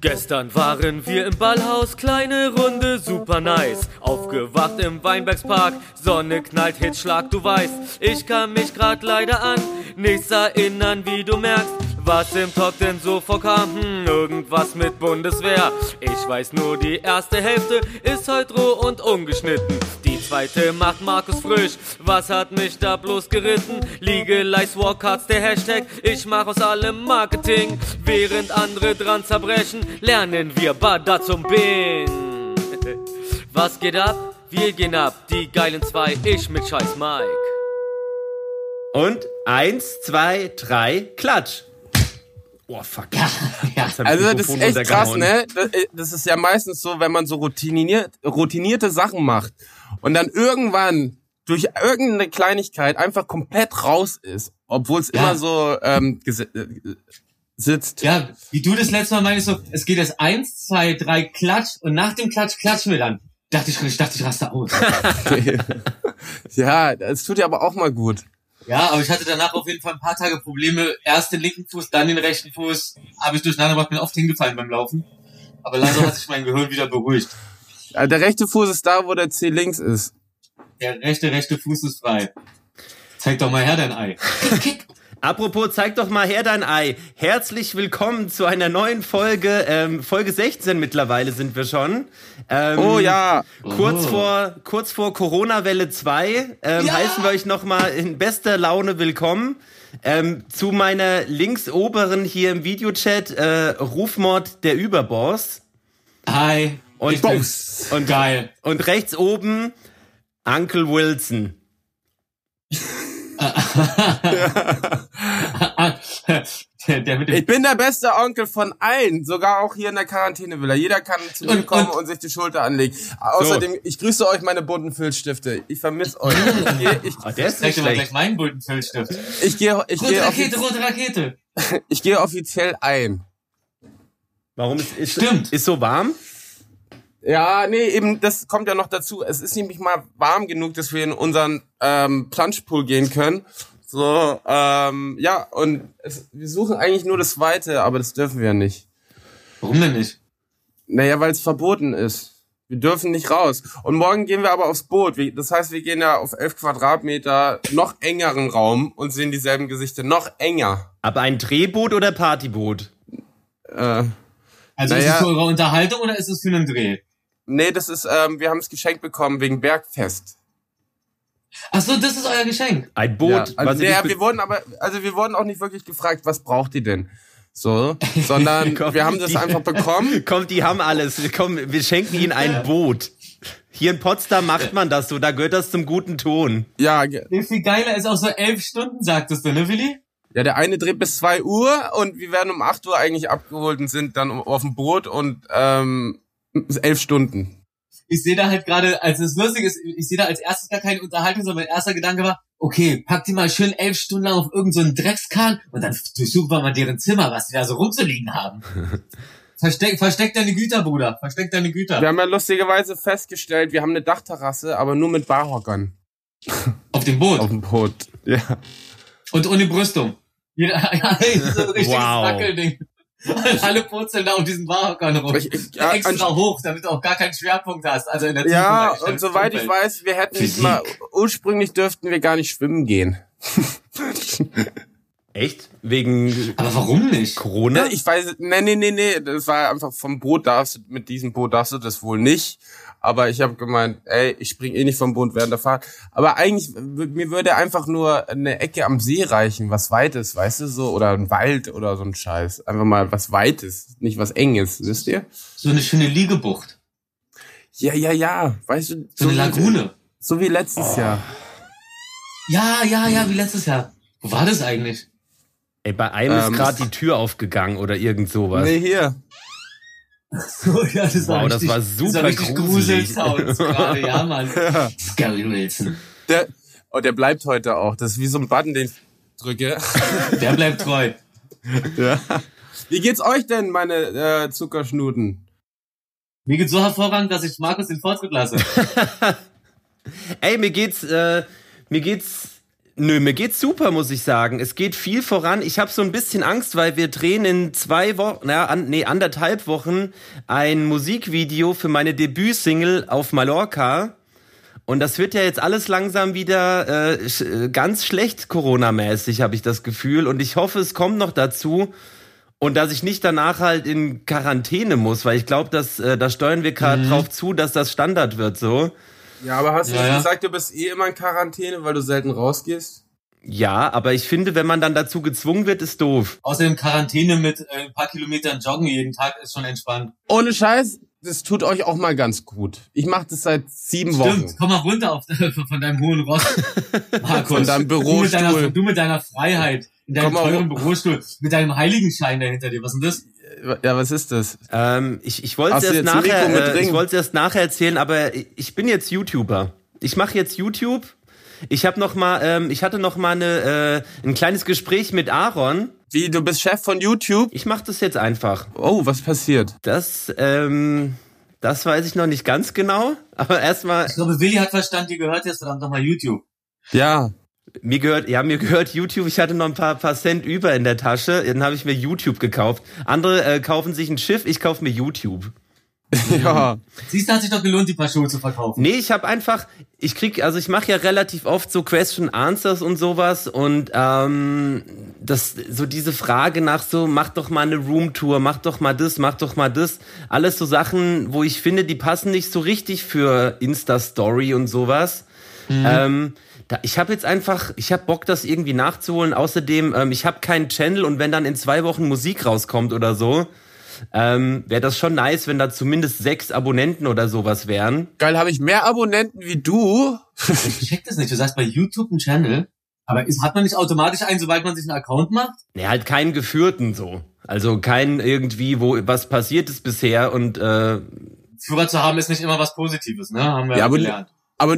Gestern waren wir im Ballhaus, kleine Runde, super nice. Aufgewacht im Weinbergspark, Sonne knallt, Hitzschlag, du weißt. Ich kann mich grad leider an nichts erinnern, wie du merkst. Was im Talk denn so vorkam, hm, irgendwas mit Bundeswehr. Ich weiß nur, die erste Hälfte ist heute roh und ungeschnitten. Die zweite macht Markus frisch. Was hat mich da bloß geritten? Legalize Walkouts, der Hashtag. Ich mach aus allem Marketing. Während andere dran zerbrechen, lernen wir Bada zum Bin. Was geht ab? Wir gehen ab, die geilen zwei, ich mit Scheiß Mike. Und eins, zwei, drei, klatsch. Oh, fuck. Ja, ja. Also das ist echt krass, ne? Äh, das ist ja meistens so, wenn man so routiniert, routinierte Sachen macht und dann irgendwann durch irgendeine Kleinigkeit einfach komplett raus ist, obwohl es ja. immer so ähm, äh, sitzt. Ja, wie du das letzte Mal meinst, so, es geht jetzt eins, zwei, drei, Klatsch und nach dem Klatsch klatschen wir dann. Dachte ich, ich dachte, ich raste aus. ja, es tut ja aber auch mal gut. Ja, aber ich hatte danach auf jeden Fall ein paar Tage Probleme. Erst den linken Fuß, dann den rechten Fuß. Habe ich durcheinander gemacht, bin oft hingefallen beim Laufen. Aber langsam hat sich mein Gehirn wieder beruhigt. Der rechte Fuß ist da, wo der C links ist. Der rechte, rechte Fuß ist frei. Zeig doch mal her dein Ei. Kick, Apropos, zeig doch mal her dein Ei. Herzlich willkommen zu einer neuen Folge. Ähm, Folge 16 mittlerweile sind wir schon. Ähm, oh ja. Kurz oh. vor, kurz vor Corona-Welle 2 ähm, ja. heißen wir euch nochmal in bester Laune willkommen. Ähm, zu meiner links oberen hier im Videochat, äh, Rufmord der Überboss. Hi. Und, und, Geil. Und rechts oben Uncle Wilson. ich bin der beste Onkel von allen, sogar auch hier in der Quarantänevilla. Jeder kann zu mir kommen und, und, sich die Schulter anlegen. Außerdem, so. ich grüße euch meine bunten Filzstifte. Ich vermisse euch. Ich, gehe, ich, oh, der ist nicht schlecht. gleich meinen bunten Filzstift. Ich gehe, ich rote gehe Rakete, rote Rakete. Ich gehe offiziell ein. Warum ist, ist, Stimmt. ist so warm? Ja, nee, eben, das kommt ja noch dazu. Es ist nämlich mal warm genug, dass wir in unseren ähm, Plungepool gehen können. So, ähm, ja, und es, wir suchen eigentlich nur das Weite, aber das dürfen wir nicht. Warum denn nicht? Naja, weil es verboten ist. Wir dürfen nicht raus. Und morgen gehen wir aber aufs Boot. Das heißt, wir gehen ja auf elf Quadratmeter noch engeren Raum und sehen dieselben Gesichter noch enger. Aber ein Drehboot oder Partyboot? Äh, also naja, ist es für eure Unterhaltung oder ist es für einen Dreh? Nee, das ist, ähm, wir haben es geschenkt bekommen wegen Bergfest. Ach so, das ist euer Geschenk. Ein Boot. Ja, also, ja, wir wurden aber, also wir wurden auch nicht wirklich gefragt, was braucht ihr denn? So, sondern Komm, wir haben das die, einfach bekommen. Komm, die haben alles. Komm, wir schenken ihnen ein Boot. Hier in Potsdam macht man das so, da gehört das zum guten Ton. Ja. Wie viel geiler ist auch so elf Stunden, sagtest du, ne, Willi? Ja, der eine dreht bis zwei Uhr und wir werden um acht Uhr eigentlich abgeholt und sind dann auf dem Boot und ähm, elf Stunden. Ich sehe da halt gerade, als es lustig ist, ich sehe da als erstes gar keine Unterhaltung, sondern mein erster Gedanke war, okay, pack die mal schön elf Stunden lang auf irgendeinen so Dreckskahn und dann durchsuchen wir mal deren Zimmer, was die da so rumzuliegen haben. Versteck, versteck deine Güter, Bruder. Versteck deine Güter. Wir haben ja lustigerweise festgestellt, wir haben eine Dachterrasse, aber nur mit Barhockern. Auf dem Boot? Auf dem Boot, ja. Und ohne Brüstung. Ja, ja, so ein richtiges wow. Wackelding. Alle purzeln da auf diesen Barhockern rum. Ich, ich, ja, Extra hoch, damit du auch gar keinen Schwerpunkt hast. Also in der Ja, und soweit ich weiß, wir hätten nicht mal, ursprünglich dürften wir gar nicht schwimmen gehen. Echt? Wegen. Aber warum nicht? Corona? Ja, ich weiß, nee, nee, nee, nee, das war einfach vom Boot darfst du, mit diesem Boot darfst du das wohl nicht. Aber ich habe gemeint, ey, ich spring eh nicht vom Boot während der Fahrt. Aber eigentlich, mir würde einfach nur eine Ecke am See reichen, was Weites, weißt du, so, oder ein Wald oder so ein Scheiß. Einfach mal was Weites, nicht was Enges, wisst ihr? So eine schöne Liegebucht. Ja, ja, ja, weißt du. So, so eine Lagune. so wie letztes oh. Jahr. Ja, ja, ja, wie letztes Jahr. Wo war das eigentlich? Ey, bei einem ähm, ist gerade die Tür aufgegangen oder irgend sowas. Nee, hier. So, ja, das wow, war das richtig, war super das war gruselig. gerade, ja, Mann. Scary Wilson. Der, oh, der bleibt heute auch. Das ist wie so ein Button, den ich drücke. Der bleibt treu. Ja. Wie geht's euch denn, meine äh, Zuckerschnuten? Mir geht's so hervorragend, dass ich Markus den Vortritt lasse. Ey, mir geht's, äh, mir geht's Nö, mir geht's super, muss ich sagen. Es geht viel voran. Ich habe so ein bisschen Angst, weil wir drehen in zwei Wochen, naja, an, nee, anderthalb Wochen ein Musikvideo für meine Debütsingle auf Mallorca. Und das wird ja jetzt alles langsam wieder äh, sch äh, ganz schlecht Corona-mäßig, habe ich das Gefühl. Und ich hoffe, es kommt noch dazu. Und dass ich nicht danach halt in Quarantäne muss, weil ich glaube, dass äh, da steuern wir gerade Mhm. drauf zu, dass das Standard wird so. Ja, aber hast du Ja, nicht ja. gesagt, du bist eh immer in Quarantäne, weil du selten rausgehst? Ja, aber ich finde, wenn man dann dazu gezwungen wird, ist doof. Außerdem Quarantäne mit äh, ein paar Kilometern Joggen jeden Tag ist schon entspannt. Ohne Scheiß, das tut euch auch mal ganz gut. Ich mache das seit sieben Wochen. Stimmt, komm mal runter auf, von deinem hohen Ross. Markus. Von deinem Du mit deiner, Bürostuhl. du mit deiner Freiheit. In deinem Komm teuren Bürostuhl. Mit deinem Heiligenschein dahinter dir. Was ist denn das? Ja, was ist das? Ähm, ich ich wollte es erst nachher, äh, ich wollte erst nachher erzählen, aber ich bin jetzt YouTuber. Ich mache jetzt YouTube. Ich habe noch mal, ähm, ich hatte noch mal eine, äh, ein kleines Gespräch mit Aaron. Wie, du bist Chef von YouTube? Ich mache das jetzt einfach. Oh, was passiert? Das, ähm, das weiß ich noch nicht ganz genau. Aber erstmal, Ich glaube, Willi hat verstanden, dir gehört jetzt verdammt nochmal YouTube. Ja. Mir gehört, ja, mir gehört YouTube. Ich hatte noch ein paar, paar Cent über in der Tasche. Dann habe ich mir YouTube gekauft. Andere äh, kaufen sich ein Schiff. Ich kaufe mir YouTube. ja. Siehst du, hat sich doch gelohnt, die paar Schuhe zu verkaufen. Nee, ich habe einfach, ich krieg, also ich mache ja relativ oft so Question Answers und sowas und ähm, das, so diese Frage nach so, mach doch mal eine Roomtour, mach doch mal das, mach doch mal das, alles so Sachen, wo ich finde, die passen nicht so richtig für Insta Story und sowas. Ähm, da, ich habe jetzt einfach, ich habe Bock, das irgendwie nachzuholen. Außerdem, ähm, ich habe keinen Channel und wenn dann in zwei Wochen Musik rauskommt oder so, ähm, wäre das schon nice, wenn da zumindest sechs Abonnenten oder sowas wären. Geil, habe ich mehr Abonnenten wie du? Ich check das nicht. Du sagst bei YouTube einen Channel, aber ist, hat man nicht automatisch einen, sobald man sich einen Account macht? Ne, halt keinen geführten so. Also kein irgendwie, wo was passiert ist bisher und äh, Führer zu haben ist nicht immer was Positives, ne? Haben wir Ja, gelernt. Aber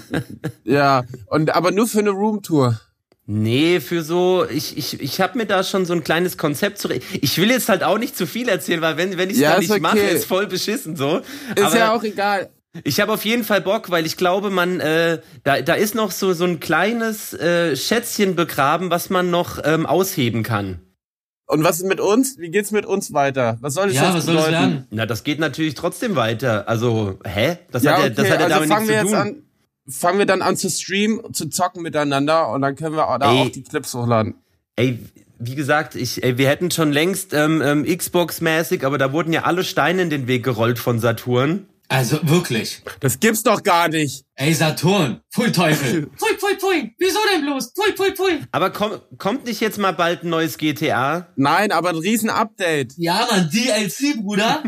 ja, und aber nur für eine Roomtour. nee, für so, ich, ich, ich habe mir da schon so ein kleines Konzept zu. Ich will jetzt halt auch nicht zu viel erzählen, weil wenn, wenn ich es Ja, dann nicht mache, okay. ist voll beschissen so. Ist Aber ja auch egal. ich habe auf jeden Fall Bock, weil ich glaube, man, äh, da, da ist noch so, so ein kleines äh, Schätzchen begraben, was man noch ähm, ausheben kann. Und was ist mit uns? Wie geht's mit uns weiter? Was soll das Ja, jetzt was soll das bedeuten? werden? Na, das geht natürlich trotzdem weiter. Also, hä? Das Ja, hat ja, okay, das hat ja also damit fangen nichts wir zu jetzt tun. an, fangen wir dann an zu streamen, zu zocken miteinander und dann können wir da Ey. auch die Clips hochladen. Ey, wie gesagt, ich, ey, wir hätten schon längst ähm, ähm, Xbox-mäßig, aber da wurden ja alle Steine in den Weg gerollt von Saturn. Also wirklich. Das gibt's doch gar nicht. Ey, Saturn. Pfui Teufel. pfui, pfui, pfui. Wieso denn bloß? Pfui, pui, pui. Aber komm, kommt nicht jetzt mal bald ein neues GTA? Nein, aber ein riesen Update. Ja, Mann, DLC, Bruder.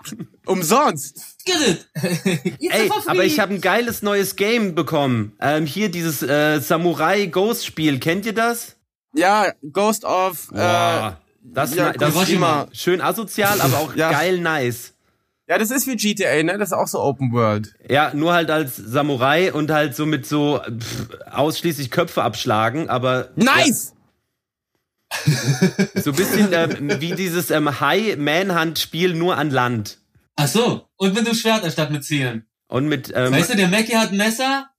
Umsonst. Ey, aber ich habe ein geiles neues Game bekommen. Ähm, hier dieses äh, Samurai Ghost Spiel, kennt ihr das? Ja, Ghost of äh, Boah, das, ja, das ist immer schön asozial, aber auch Ja. geil nice. Ja, das ist wie GTA, ne? Das ist auch so Open World. Ja, nur halt als Samurai und halt so mit so pff, ausschließlich Köpfe abschlagen, aber Nice! so ein bisschen ähm, wie dieses ähm, High Manhunt Spiel nur an Land. Ach so. Und mit dem Schwert anstatt mit Zähnen. Und mit ähm, Weißt du, der Mackie hat ein Messer,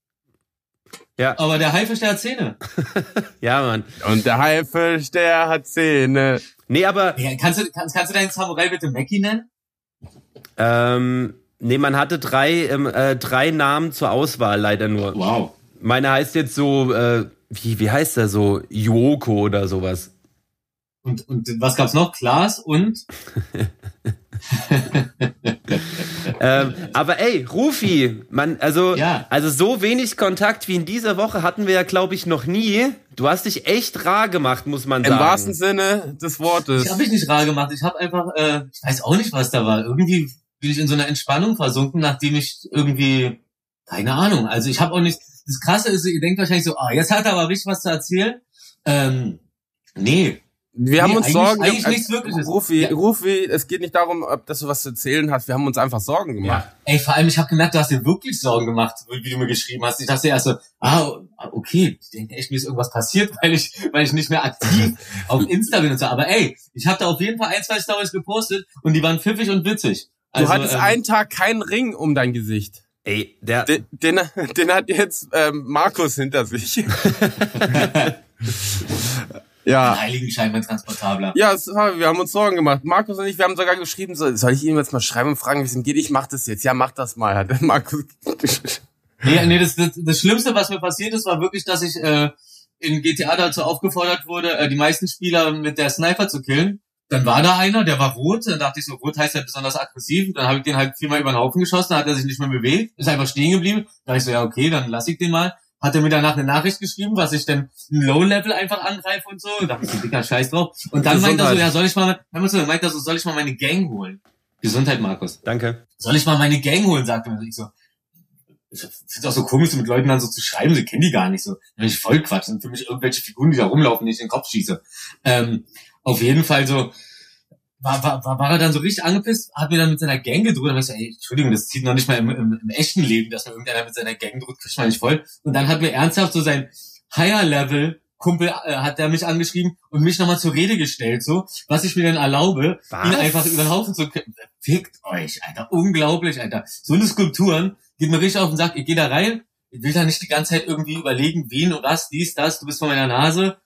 ja, aber der Haifisch, der hat Zähne. ja, Mann. Und der Haifisch, der hat Zähne. Nee, aber Ja, kannst du, kannst, kannst du deinen Samurai bitte Mackie nennen? Ähm, nee, man hatte drei ähm, äh, drei Namen zur Auswahl leider nur. Wow. Meine heißt jetzt so äh, wie wie heißt der so Yoko oder sowas. Und, und was gab's noch? Klaas und? ähm, aber ey, Rufi, man, also, Ja. also so wenig Kontakt wie in dieser Woche hatten wir ja, glaube ich, noch nie. Du hast dich echt rar gemacht, muss man Im sagen. wahrsten Sinne des Wortes. Ich habe mich nicht rar gemacht. Ich habe einfach, äh, ich weiß auch nicht, was da war. Irgendwie bin ich in so einer Entspannung versunken, nachdem ich irgendwie, keine Ahnung. Also ich habe auch nicht. Das Krasse ist, ihr denkt wahrscheinlich so, ah, jetzt hat er aber richtig was zu erzählen. Ähm, nee. Wir haben Nee, uns eigentlich- Sorgen eigentlich gemacht. nichts Wirkliches. Rufi, Ja. Rufi, es geht nicht darum, ob dass du was zu erzählen hast. Wir haben uns einfach Sorgen gemacht. Ey, vor allem, ich habe gemerkt, du hast dir wirklich Sorgen gemacht, wie du mir geschrieben hast. Ich dachte erst so, ah, okay, ich denke echt, mir ist irgendwas passiert, weil ich, weil ich nicht mehr aktiv auf Insta bin und so. Aber ey, ich habe da auf jeden Fall ein, zwei Stories gepostet und die waren pfiffig und witzig. Du Also, hattest ähm, einen Tag keinen Ring um dein Gesicht. Ey, der. Den, den, den hat jetzt ähm, Markus hinter sich. ja. Ein Heiligenschein, mein Transportabler. Ja, das haben wir, wir haben uns Sorgen gemacht. Markus und ich, wir haben sogar geschrieben, so, soll ich ihm jetzt mal schreiben und fragen, wie es ihm geht? Ich mach das jetzt. Ja, mach das mal, hat Markus. Nee, nee das, das, das Schlimmste, was mir passiert ist, war wirklich, dass ich äh, in GTA dazu aufgefordert wurde, äh, die meisten Spieler mit der Sniper zu killen. Dann war da einer, der war rot, dann dachte ich so, rot heißt ja besonders aggressiv, dann habe ich den halt viermal über den Haufen geschossen, dann hat er sich nicht mehr bewegt, ist einfach stehen geblieben. Da dachte ich so, ja okay, dann lass ich den mal. Hat er mir danach eine Nachricht geschrieben, was ich dann Low-Level einfach angreife und so. Da dachte ich dicker Scheiß drauf. Und dann meint er so, ja, soll ich mal, dann meint er so, soll ich mal meine Gang holen? Gesundheit, Markus. Danke. Soll ich mal meine Gang holen, sagte er. Und ich so, ich finde auch so komisch, so mit Leuten dann so zu schreiben, sie kennen die gar nicht so. Dann ich voll Quatsch. Sind für mich irgendwelche Figuren, die da rumlaufen, die ich in den Kopf schieße. Ähm, auf jeden Fall so, war, war, war, war er dann so richtig angepisst, hat mir dann mit seiner Gang gedroht, dann hab ich so, ey, Entschuldigung, das zieht noch nicht mal im, im, im echten Leben, dass mir irgendeiner mit seiner Gang droht, kriegt man nicht voll. Und dann hat mir ernsthaft so sein Higher-Level Kumpel äh, hat der mich angeschrieben und mich nochmal zur Rede gestellt, so, was ich mir dann erlaube, Was? ihn einfach über den Haufen zu kippen. Fickt euch, Alter, unglaublich, Alter. So eine Skulpturen geht mir richtig auf den Sack, ich gehe da rein, ich will da nicht die ganze Zeit irgendwie überlegen, wen und was, dies, das, du bist vor meiner Nase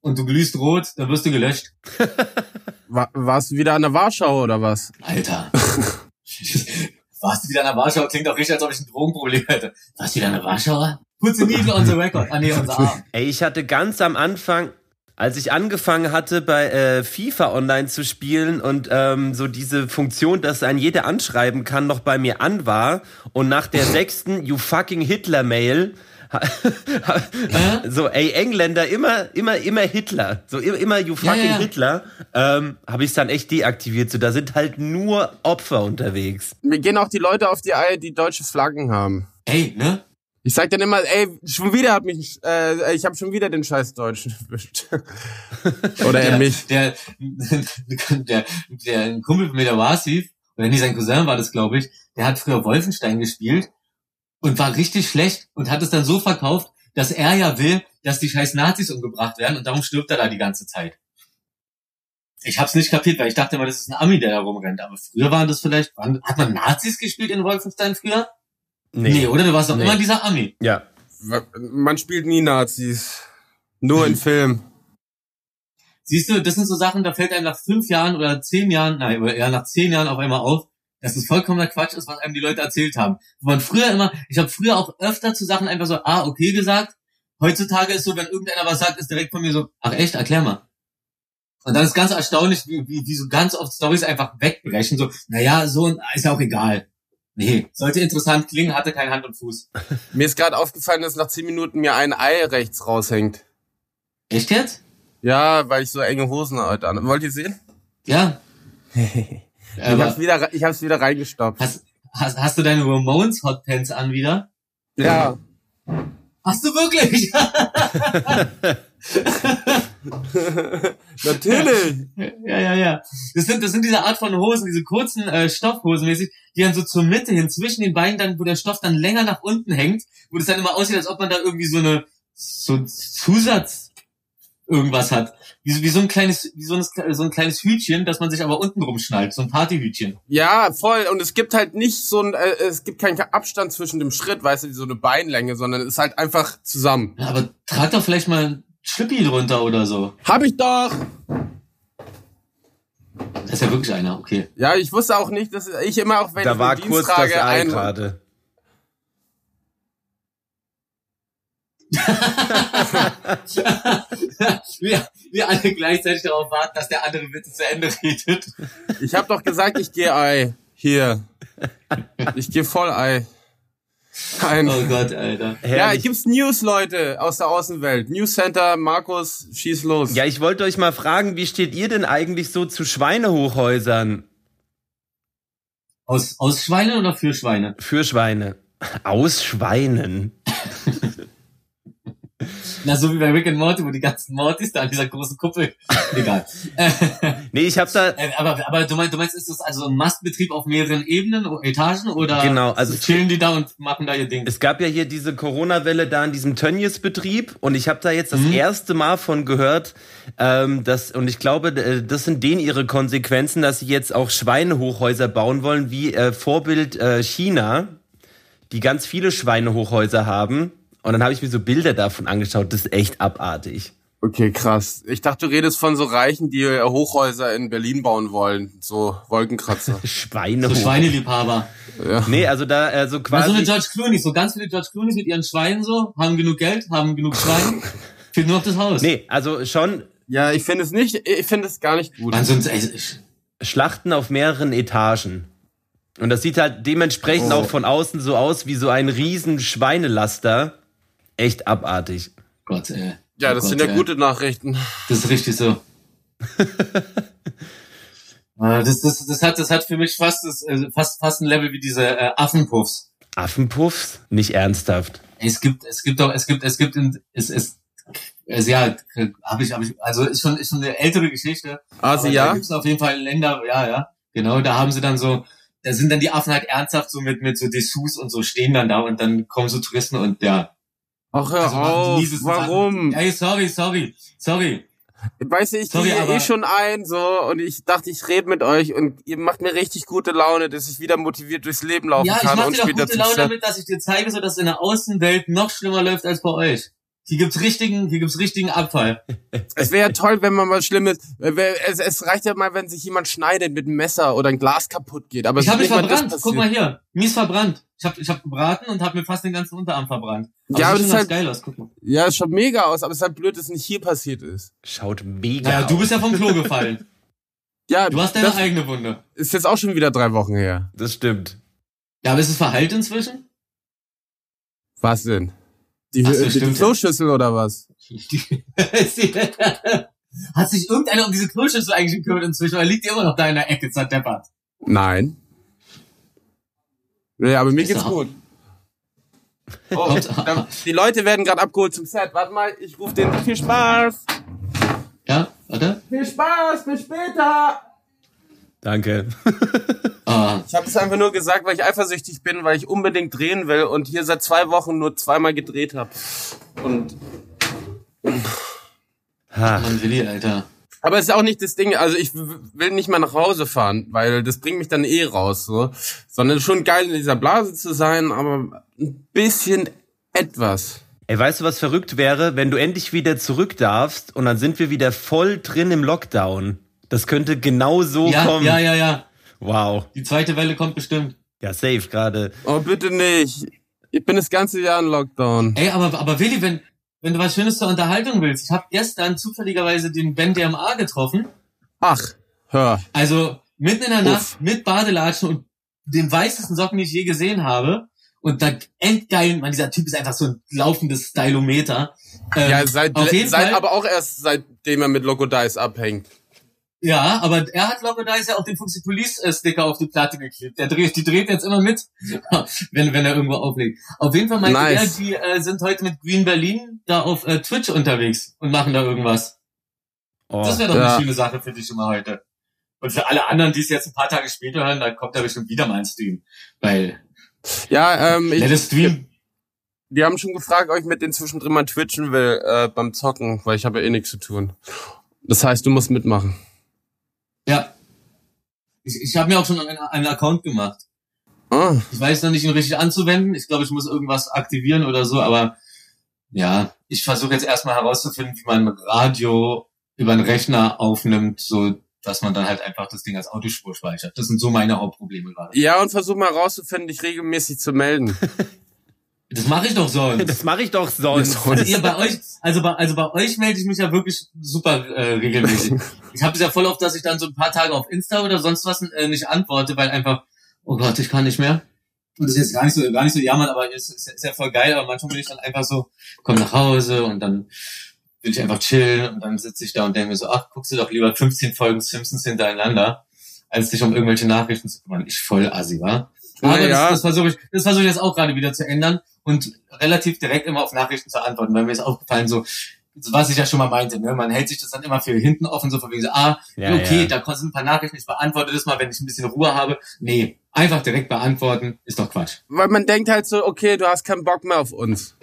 und du glühst rot, dann wirst du gelöscht. War, warst du wieder an der Warschau oder was? Alter. Warst du wieder in der Warschau? Klingt auch richtig, als ob ich ein Drogenproblem hätte. Warst du wieder in der Warschau? Put the needle on the record. Ah, nee, unser Arm. Ey, ich hatte ganz am Anfang, als ich angefangen hatte, bei äh, FIFA online zu spielen und ähm, so diese Funktion, dass ein jeder anschreiben kann, noch bei mir an war und nach der sechsten You fucking Hitler Mail so, ey, Engländer, immer, immer, immer Hitler. So, immer, you fucking Ja, ja. Hitler. Ähm, habe ich dann echt deaktiviert. So, da sind halt nur Opfer unterwegs. Mir gehen auch die Leute auf die Eier, die deutsche Flaggen haben. Ey, ne? Ich sag dann immer, ey, schon wieder hat mich, äh, ich habe schon wieder den scheiß Deutschen erwischt. Oder er der, mich. Der, der, der, ein Kumpel von mir, der Wasif, oder nicht sein Cousin war das, glaube ich, der hat früher Wolfenstein gespielt und war richtig schlecht und hat es dann so verkauft, dass er ja will, dass die scheiß Nazis umgebracht werden und darum stirbt er da die ganze Zeit. Ich hab's nicht kapiert, weil ich dachte immer, das ist ein Ami, der da rumrennt. Aber früher waren das vielleicht, waren, hat man Nazis gespielt in Wolfenstein früher? Nee, oder? Du warst doch Nee. immer dieser Ami. Ja. Man spielt nie Nazis. Nur in Film. Siehst du, das sind so Sachen, da fällt einem nach fünf Jahren oder zehn Jahren, nein, oder eher nach zehn Jahren auf einmal auf, dass es vollkommener Quatsch ist, was einem die Leute erzählt haben. Wo man früher immer, ich habe früher auch öfter zu Sachen einfach so, ah, okay gesagt. Heutzutage ist so, wenn irgendeiner was sagt, ist direkt von mir so, ach echt, erklär mal. Und dann ist ganz erstaunlich, wie, wie, wie so ganz oft Stories einfach wegbrechen, so, naja, so ist ja auch egal. Nee, sollte interessant klingen, hatte kein Hand und Fuß. Mir ist gerade aufgefallen, dass nach zehn Minuten mir ein Ei rechts raushängt. Echt jetzt? Ja, weil ich so enge Hosen heute an. Wollt ihr sehen? Ja. Ich Aber hab's wieder, ich hab's wieder reingestopft. hast, hast, hast du deine Ramones Hotpants an wieder? Ja. Hast du wirklich? Natürlich. ja, ja, ja. Das sind, das sind diese Art von Hosen, diese kurzen äh, Stoffhosen mäßig, die dann so zur Mitte hin, zwischen den Beinen dann, wo der Stoff dann länger nach unten hängt, wo das dann immer aussieht, als ob man da irgendwie so eine, so ein Zusatz irgendwas hat. Wie, so- wie so ein kleines, wie so ein, so ein kleines Hütchen, das man sich aber unten rumschnallt, so ein Partyhütchen. Ja, voll. Und es gibt halt nicht so ein, äh, es gibt keinen Abstand zwischen dem Schritt, weißt du, wie so eine Beinlänge, sondern es ist halt einfach zusammen. Ja, aber trag doch vielleicht mal ein Schlippi drunter oder so. Hab ich doch. Das ist ja wirklich einer, okay. Ja, ich wusste auch nicht, dass ich immer auch, wenn Da ich war einen Dienst kurz das trage, Ei ein, gerade. Wir, wir alle gleichzeitig darauf warten, dass der andere bitte zu Ende redet. Ich hab doch gesagt, ich gehe Ei. Hier. Ich gehe voll Ei. Ein. Oh Gott, Alter. Ja, Herrlich. gibt's News, Leute, aus der Außenwelt. News Center, Markus, schieß los. Ja, ich wollte euch mal fragen, wie steht ihr denn eigentlich so zu Schweinehochhäusern Aus, aus Schweine oder für Schweine? für Schweine? Aus Schweinen. Na, so wie bei Rick and Morty, wo die ganzen Mortys da an dieser großen Kuppel. Egal. Nee, ich habe da äh, aber, aber du meinst, du meinst, ist das also ein Mastbetrieb auf mehreren Ebenen, Etagen oder Genau, also- chillen die da und machen da ihr Ding? Es gab ja hier diese Corona-Welle da in diesem Tönnies-Betrieb und ich habe da jetzt das erste Mal von gehört, ähm, dass, und ich glaube, äh, das sind denen ihre Konsequenzen, dass sie jetzt auch Schweinehochhäuser bauen wollen, wie äh, Vorbild äh, China. die ganz viele Schweinehochhäuser haben. Und dann habe ich mir so Bilder davon angeschaut. Das ist echt abartig. Okay, krass. Ich dachte, du redest von so Reichen, die äh, Hochhäuser in Berlin bauen wollen. So Wolkenkratzer. So Schweinehoch. Schweineliebhaber. ja. Nee, also da so Ja, quasi. so eine George Clooney, so ganz viele George Clooney mit ihren Schweinen so, haben genug Geld, haben genug Schweine, fehlt nur noch das Haus. nee, also schon ja, ich finde es nicht, ich finde es gar nicht gut. Man, sonst, ey, ich- Schlachten auf mehreren Etagen. Und das sieht halt dementsprechend Oh. auch von außen so aus wie so ein riesen Schweinelaster. Echt abartig. Gott, ey. Ja, Oh das Gott, sind ja ey. gute Nachrichten. Das ist richtig so. Ah, das, das, das hat, das hat für mich fast, das, äh, fast, fast ein Level wie diese äh, Affenpuffs. Affenpuffs? Nicht ernsthaft. Es gibt, es gibt doch, es gibt, es gibt, in, es, es, es ja, habe ich, habe ich, also ist schon, ist schon eine ältere Geschichte. Also Aber Da ja, gibt's auf jeden Fall Länder, ja, ja, genau, da haben sie dann so, da sind dann die Affen halt ernsthaft so mit, mit so Dessous und so stehen dann da und dann kommen so Touristen und ja. Ach hör also auf, warum? Ey, sorry, sorry, sorry. Weißt du, ich Sorry, gehe eh schon ein, so, und ich dachte, ich rede mit euch und ihr macht mir richtig gute Laune, dass ich wieder motiviert durchs Leben laufen Ja, ich kann mach und dir doch gute Laune damit, dass ich dir zeige, so dass es in der Außenwelt noch schlimmer läuft als bei euch. Hier gibt's richtigen, hier gibt's richtigen Abfall. Es wäre ja toll, wenn man was Schlimmes. Es, es reicht ja mal, wenn sich jemand schneidet mit einem Messer oder ein Glas kaputt geht. Aber Ich es habe mich nicht mal verbrannt. Guck mal hier. Mies verbrannt. Ich habe ich hab gebraten und habe mir fast den ganzen Unterarm verbrannt. Aber Ja, aber sieht das ist ganz geil aus. Guck mal. Ja, es schaut mega aus, aber es ist halt blöd, dass es nicht hier passiert ist. Schaut mega Naja, du bist ja vom Klo gefallen. Ja, Du hast deine eigene Wunde. ist jetzt auch schon wieder drei Wochen her. Das stimmt. Ja, aber ist es verheilt inzwischen? Was denn? Die, so, die, die stimmt. Kloschüssel oder was? Hat sich irgendeiner um diese Kloschüssel eigentlich gekümmert inzwischen oder liegt die immer noch da in der Ecke zerdeppert? Nein. Ja, aber mir Ist geht's gut. Oh, die Leute werden gerade abgeholt zum Set. Warte mal, ich rufe den. Viel Spaß! Ja, warte. Viel Spaß, bis später! Danke. Ah, Ich habe das einfach nur gesagt, weil ich eifersüchtig bin, weil ich unbedingt drehen will und hier seit zwei Wochen nur zweimal gedreht habe. Und Ha. Mann, Willi, Alter. aber es ist auch nicht das Ding, also ich will nicht mal nach Hause fahren, weil das bringt mich dann eh raus, so. Sondern schon geil in dieser Blase zu sein, aber ein bisschen etwas. Ey, weißt du, was verrückt wäre, wenn du endlich wieder zurück darfst und dann sind wir wieder voll drin im Lockdown. Das könnte genau so Ja, kommen. ja, ja, ja. Wow. Die zweite Welle kommt bestimmt. Ja, safe gerade. Oh, bitte nicht. Ich bin das ganze Jahr in Lockdown. Ey, aber, aber Willi, wenn, wenn du was Schönes zur Unterhaltung willst, ich habe gestern zufälligerweise den Ben DMA getroffen. Ach, hör. Also mitten in der Uff. Nacht mit Badelatschen und den weißesten Socken, die ich je gesehen habe. Und da endgeil, man, dieser Typ ist einfach so ein laufendes Stylometer. Ähm, Ja, seit, auf jeden seit Fall, aber auch erst seitdem er mit Loco Dice abhängt. Ja, aber er hat Loco Dice ja auch den Fuxi Police äh, Sticker auf die Platte geklebt. Der dreht, die dreht jetzt immer mit, wenn, wenn er irgendwo auflegt. Auf jeden Fall meinte Nice. er, die äh, sind heute mit Green Berlin da auf äh, Twitch unterwegs und machen da irgendwas. Oh. Das wäre doch Ja. eine schöne Sache für dich immer heute. Und für alle anderen, die es jetzt ein paar Tage später hören, dann kommt da bestimmt wieder mal ein Stream. Weil, Ja, ähm, ich, das Stream, die haben schon gefragt, ob ich mit denen zwischendrin mal twitchen will äh, beim Zocken, weil ich habe ja eh nichts zu tun. Das heißt, du musst mitmachen. Ja. Ich, ich habe mir auch schon einen, einen Account gemacht. Ah, Ich weiß noch nicht, ihn richtig anzuwenden. Ich glaube, ich muss irgendwas aktivieren oder so, aber ja, ich versuche jetzt erstmal herauszufinden, wie man Radio über einen Rechner aufnimmt, so dass man dann halt einfach das Ding als Autospur speichert. Das sind so meine Hauptprobleme gerade. ja, und versuch mal rauszufinden, dich regelmäßig zu melden. Das mache ich doch sonst. Das mache ich doch sonst. Also ihr bei euch, also bei, also bei euch melde ich mich ja wirklich super äh, regelmäßig. Ich habe es ja voll oft, dass ich dann so ein paar Tage auf Insta oder sonst was äh, nicht antworte, weil einfach, oh Gott, ich kann nicht mehr. Und das ist jetzt gar nicht so, gar nicht so jammern, aber es ist, ist ja voll geil, aber manchmal bin ich dann einfach so, komm nach Hause und dann will ich einfach chillen und dann sitze ich da und denke mir so, ach, guckst du doch lieber 15 Folgen Simpsons hintereinander, als dich um irgendwelche Nachrichten zu kümmern. Ich voll assi, wa? Aber Naja. das, das versuche ich, das versuche ich jetzt auch gerade wieder zu ändern und relativ direkt immer auf Nachrichten zu antworten, weil mir ist aufgefallen, so, was ich ja schon mal meinte, ne? man hält sich das dann immer für hinten offen, so von wegen so, ah, Ja, okay, ja. da sind ein paar Nachrichten, ich beantworte das mal, wenn ich ein bisschen Ruhe habe. Nee, einfach direkt beantworten, ist doch Quatsch. Weil man denkt halt so, okay, du hast keinen Bock mehr auf uns.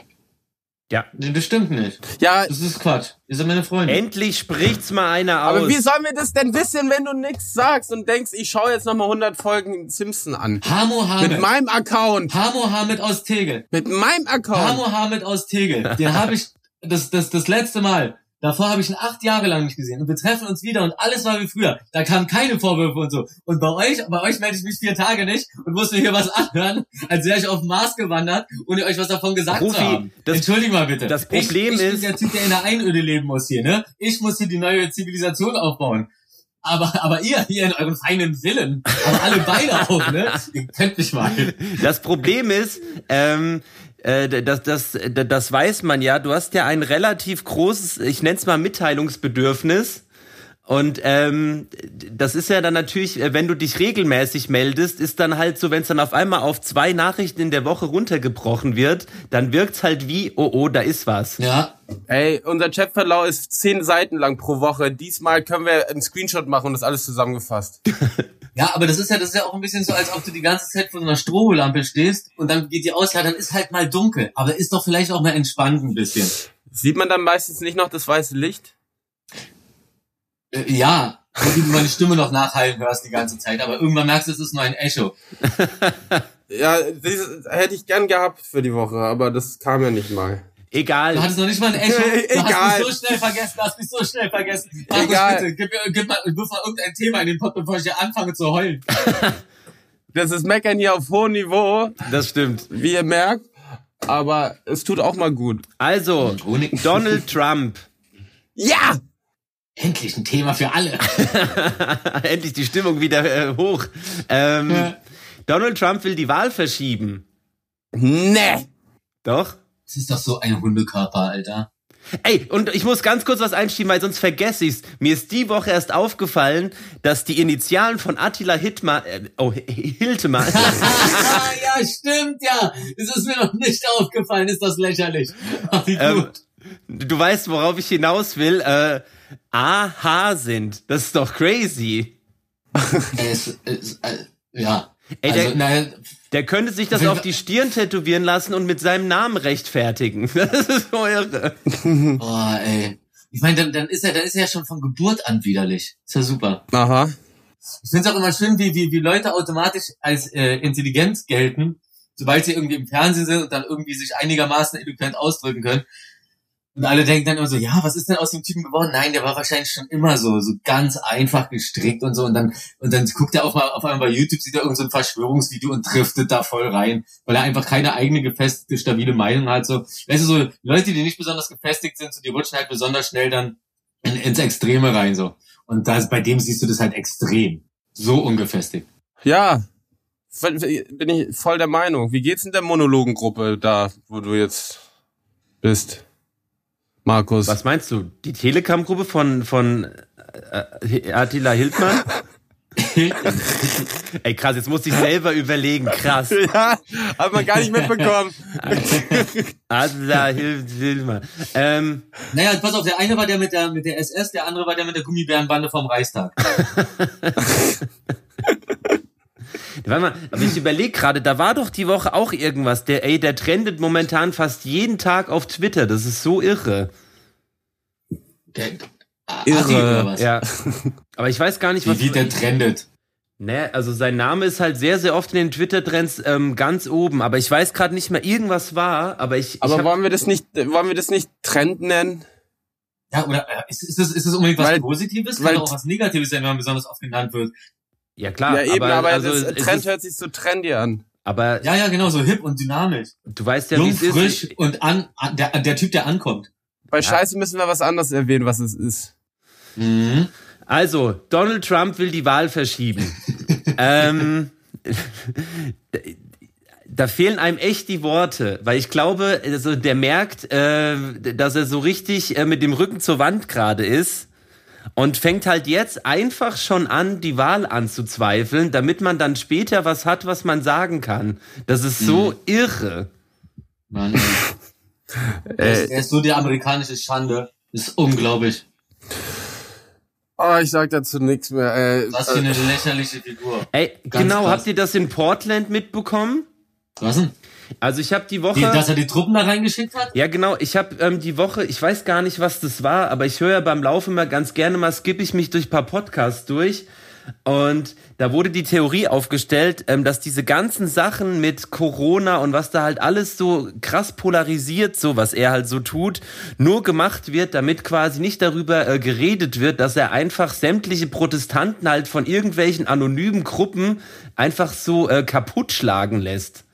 Ja. Nee, Das stimmt nicht. Ja, Das ist Quatsch. Ihr seid meine Freunde. Endlich spricht's mal einer aus. aber wie sollen wir das denn wissen, wenn du nichts sagst und denkst, ich schaue jetzt nochmal 100 Folgen Simpson an? Hamo Mit meinem Account. Hamo Hamid aus Tegel. Mit meinem Account. Hamo Hamid aus Tegel. Den habe ich das, das, das letzte Mal. Davor habe ich ihn acht Jahre lang nicht gesehen. Und wir treffen uns wieder und alles war wie früher. Da kamen keine Vorwürfe und so. Und bei euch, bei euch melde ich mich vier Tage nicht und muss mir hier was anhören, als wäre ich auf den Mars gewandert, ohne euch was davon gesagt Rufi, zu haben. das- Entschuldigt mal bitte. das Problem ich, ich ist- bin der Typ, der in der Einöde leben muss hier, ne? Ich muss hier die neue Zivilisation aufbauen. Aber, aber ihr hier in euren feinen Villen, aber alle beide auch, ne? Ihr könnt mich mal. Das Problem ist, ähm, äh, das, das, das weiß man ja, du hast ja ein relativ großes, ich nenne es mal Mitteilungsbedürfnis. Und ähm, das ist ja dann natürlich, äh, wenn du dich regelmäßig meldest, ist dann halt so, wenn es dann auf einmal auf zwei Nachrichten in der Woche runtergebrochen wird, dann wirkt's halt wie, oh oh, da ist was. Ja, Ey, unser Chatverlauf ist 10 Seiten lang pro Woche. Diesmal können wir einen Screenshot machen und das alles zusammengefasst. Ja, aber das ist ja, das ist ja auch ein bisschen so, als ob du die ganze Zeit vor so einer Strobolampe stehst und dann geht die aus, ja, dann ist halt mal dunkel. Aber ist doch vielleicht auch mal entspannt ein bisschen. Sieht man dann meistens nicht noch das weiße Licht? Äh, ja, wenn du meine Stimme noch nachhallen hörst die ganze Zeit, aber irgendwann merkst du, es ist nur ein Echo. Ja, das hätte ich gern gehabt für die Woche, aber das kam ja nicht mal. Egal. Du hattest noch nicht mal ein Echo. Du Egal. hast mich so schnell vergessen, du hast mich so schnell vergessen. Markus, Egal. bitte, gib, mir- gib mal, wirf mal irgendein Thema in den Pott, bevor ich hier anfange zu heulen. Das ist Meckern hier auf hohem Niveau, Das stimmt. wie ihr merkt. Aber es tut auch mal gut. Also. Donald Trump. Ja! Endlich ein Thema für alle. Endlich die Stimmung wieder äh, hoch. Ähm, Ja. Donald Trump will die Wahl verschieben. Nee! Doch? Das ist doch so ein Hundekörper, Alter. Ey, und ich muss ganz kurz was einschieben, weil sonst vergesse ich's. Mir ist die Woche erst aufgefallen, dass die Initialen von Attila Hittmann, äh, oh, Hiltemann, ah, ja, stimmt, ja. Das ist mir noch nicht aufgefallen, ist das lächerlich. Ach, wie Ähm, gut. du weißt, worauf ich hinaus will, äh, AH sind. Das ist doch crazy. es, es, äh, ja. Ey, also, der- na, Der könnte sich das auf die Stirn tätowieren lassen und mit seinem Namen rechtfertigen. Das ist so irre. boah, ey. Ich meine, dann, dann ist er, dann ist er ja schon von Geburt an widerlich. Ist ja super. Aha. Ich finde es auch immer schön, wie, wie, wie Leute automatisch als äh, Intelligenz gelten, sobald sie irgendwie im Fernsehen sind und dann irgendwie sich einigermaßen eloquent ausdrücken können. Und alle denken dann immer so, ja, was ist denn aus dem Typen geworden? Nein, der war wahrscheinlich schon immer so, so ganz einfach gestrickt und so. Und dann, und dann guckt er auch mal auf einmal bei YouTube, sieht er irgend so ein Verschwörungsvideo und driftet da voll rein, weil er einfach keine eigene gefestigte, stabile Meinung hat. So, weißt du, so Leute, die nicht besonders gefestigt sind, so, die rutschen halt besonders schnell dann in, ins Extreme rein, so. Und das, bei dem siehst du das halt extrem. So ungefestigt. Ja. Bin ich voll der Meinung. Wie geht's in der Monologengruppe da, wo du jetzt bist? Markus. Was meinst du? Die Telegram-Gruppe von, von äh, Attila Hildmann? Ey, krass, jetzt musste ich selber überlegen. Krass. Ja, hat man gar nicht mitbekommen. Attila Hil- Hildmann. Ähm, Naja, pass auf, der eine war der mit der, mit der SS, der andere war der mit der Gummibärenbande vom Reichstag. warte mal, aber ich überlege gerade, da war doch die Woche auch irgendwas. Der, ey, der trendet momentan fast jeden Tag auf Twitter. Das ist so irre. Der, Irre. Oder was? Ja. Aber ich weiß gar nicht, was. Wie, wie der trendet. Ne, also sein Name ist halt sehr, sehr oft in den Twitter-Trends ähm, ganz oben. Aber ich weiß gerade nicht mehr, irgendwas war. Aber ich. ich Aber hab, wollen wir das nicht, wollen wir das nicht Trend nennen? Ja, oder äh, ist, ist, das, ist das unbedingt was Weil- Positives? Kann weil- auch was Negatives sein, wenn man besonders oft genannt wird. Ja klar. ja, eben, aber, also, das es Trend ist, hört sich so trendy an. aber Ja, ja, genau, so hip und dynamisch. du weißt ja, wie Jung, es ist. frisch und an, an der, der Typ, der ankommt. Bei Scheiße müssen wir was anderes erwähnen, was es ist. Mhm. Also, Donald Trump will die Wahl verschieben. ähm, da fehlen einem echt die Worte, weil ich glaube, also der merkt, äh, dass er so richtig äh, mit dem Rücken zur Wand gerade ist und fängt halt jetzt einfach schon an, die Wahl anzuzweifeln, damit man dann später was hat, was man sagen kann. Das ist so irre. Mann, ey. er, ist, er ist so die amerikanische Schande. Das ist unglaublich. Oh, ich sag dazu nichts mehr. Äh, Was für eine lächerliche Figur. Ey, Ganz genau, krass. habt ihr das in Portland mitbekommen? Was denn? Also ich habe die Woche. Die, dass er die Truppen da reingeschickt hat? Ja, genau. Ich habe ähm, die Woche, ich weiß gar nicht, was das war, aber ich höre ja beim Laufen mal ganz gerne mal, skippe ich mich durch paar Podcasts durch. Und da wurde die Theorie aufgestellt, ähm, dass diese ganzen Sachen mit Corona und was da halt alles so krass polarisiert, so was er halt so tut, nur gemacht wird, damit quasi nicht darüber äh, geredet wird, dass er einfach sämtliche Protestanten halt von irgendwelchen anonymen Gruppen einfach so äh, kaputt schlagen lässt.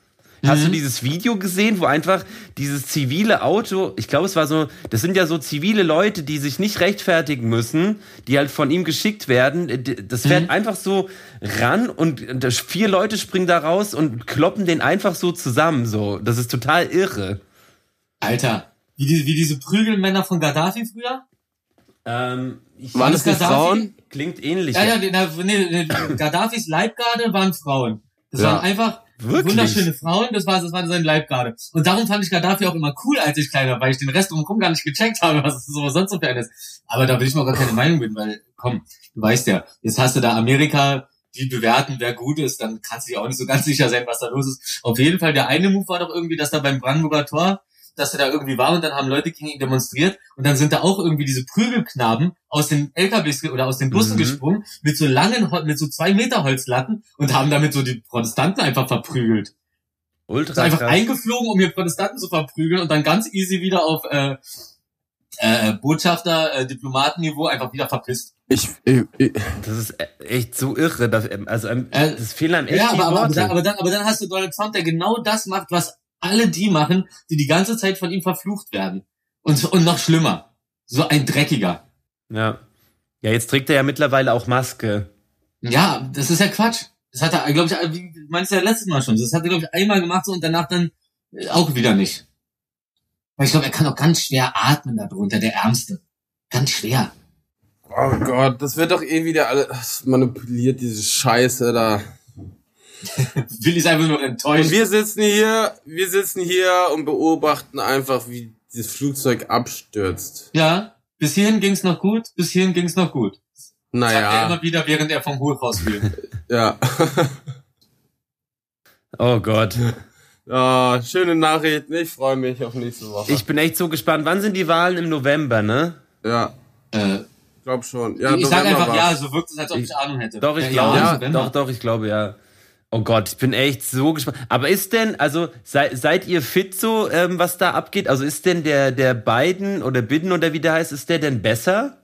Hast du dieses Video gesehen, wo einfach dieses zivile Auto, ich glaube, es war so, das sind ja so zivile Leute, die sich nicht rechtfertigen müssen, die halt von ihm geschickt werden. Das fährt einfach so ran und vier Leute springen da raus und kloppen den einfach so zusammen. So, das ist total irre. Alter, wie, die, wie diese Prügelmänner von Gaddafi früher? Ähm, ich Waren das nicht Gaddafi? Frauen? klingt ähnlich. Ja, ja, nee, nee, Gaddafis Leibgarde waren Frauen. Das Ja. waren einfach Wirklich? wunderschöne Frauen, das war, das war seine Leibgarde. Und darum fand ich Gaddafi auch immer cool, als ich kleiner war, weil ich den Rest drumherum gar nicht gecheckt habe, was so sonst so für ist. Aber da will ich mal gar keine Meinung bin, weil, komm, du weißt ja, jetzt hast du da Amerika, die bewerten, wer gut ist, dann kannst du dir auch nicht so ganz sicher sein, was da los ist. Auf jeden Fall, der eine Move war doch irgendwie, dass da beim Brandenburger Tor, dass er da irgendwie war und dann haben Leute gegen ihn demonstriert und dann sind da auch irgendwie diese Prügelknaben aus den LKWs oder aus den Bussen Mhm. gesprungen mit so langen, mit so zwei Meter Holzlatten und haben damit so die Protestanten einfach verprügelt. Ultra Ist einfach krass. eingeflogen, um hier Protestanten zu verprügeln und dann ganz easy wieder auf äh, äh, Botschafter, äh, Diplomatenniveau einfach wieder verpisst. Ich, ich, ich, Das ist e- echt so irre. Dass, also, ähm, Äh, das fehlen einem echt Ja, aber, aber, aber, Worte. dann, aber, dann, aber dann hast du Donald Trump, der genau das macht, was alle die machen, die die ganze Zeit von ihm verflucht werden. Und, und noch schlimmer. So ein Dreckiger. ja. Ja, jetzt trägt er ja mittlerweile auch Maske. Ja, das ist ja Quatsch. Das hat er, glaube ich, wie meinst du ja letztes Mal schon. Das hat er, glaube ich, einmal gemacht so und danach dann äh, auch wieder nicht. Weil ich glaube, er kann auch ganz schwer atmen darunter, der Ärmste. Ganz schwer. oh Gott, das wird doch eh wieder alles manipuliert, diese Scheiße da. Willi ist einfach nur Und enttäuscht. wir sitzen hier, wir sitzen hier und beobachten einfach, wie dieses Flugzeug abstürzt. Ja, bis hierhin ging's noch gut, bis hierhin ging's noch gut. Sagt er Naja, immer wieder, während er vom Hochhaus fiel. ja. Oh Gott. ja. Schöne Nachrichten, ich freue mich auf nächste Woche. Ich bin echt so gespannt. Wann sind die Wahlen im November, ne? ja, äh, glaub schon. Ja, ich sag November einfach ja, war's. so wirkt es, als ob ich Ahnung hätte. Doch, ich ja, glaube, ja, ja, doch, doch, ich glaube, ja. Oh Gott, ich bin echt so gespannt. Aber ist denn, also sei, seid ihr fit so, ähm, was da abgeht? Also ist denn der der Biden oder Biden oder wie der heißt, ist der denn besser?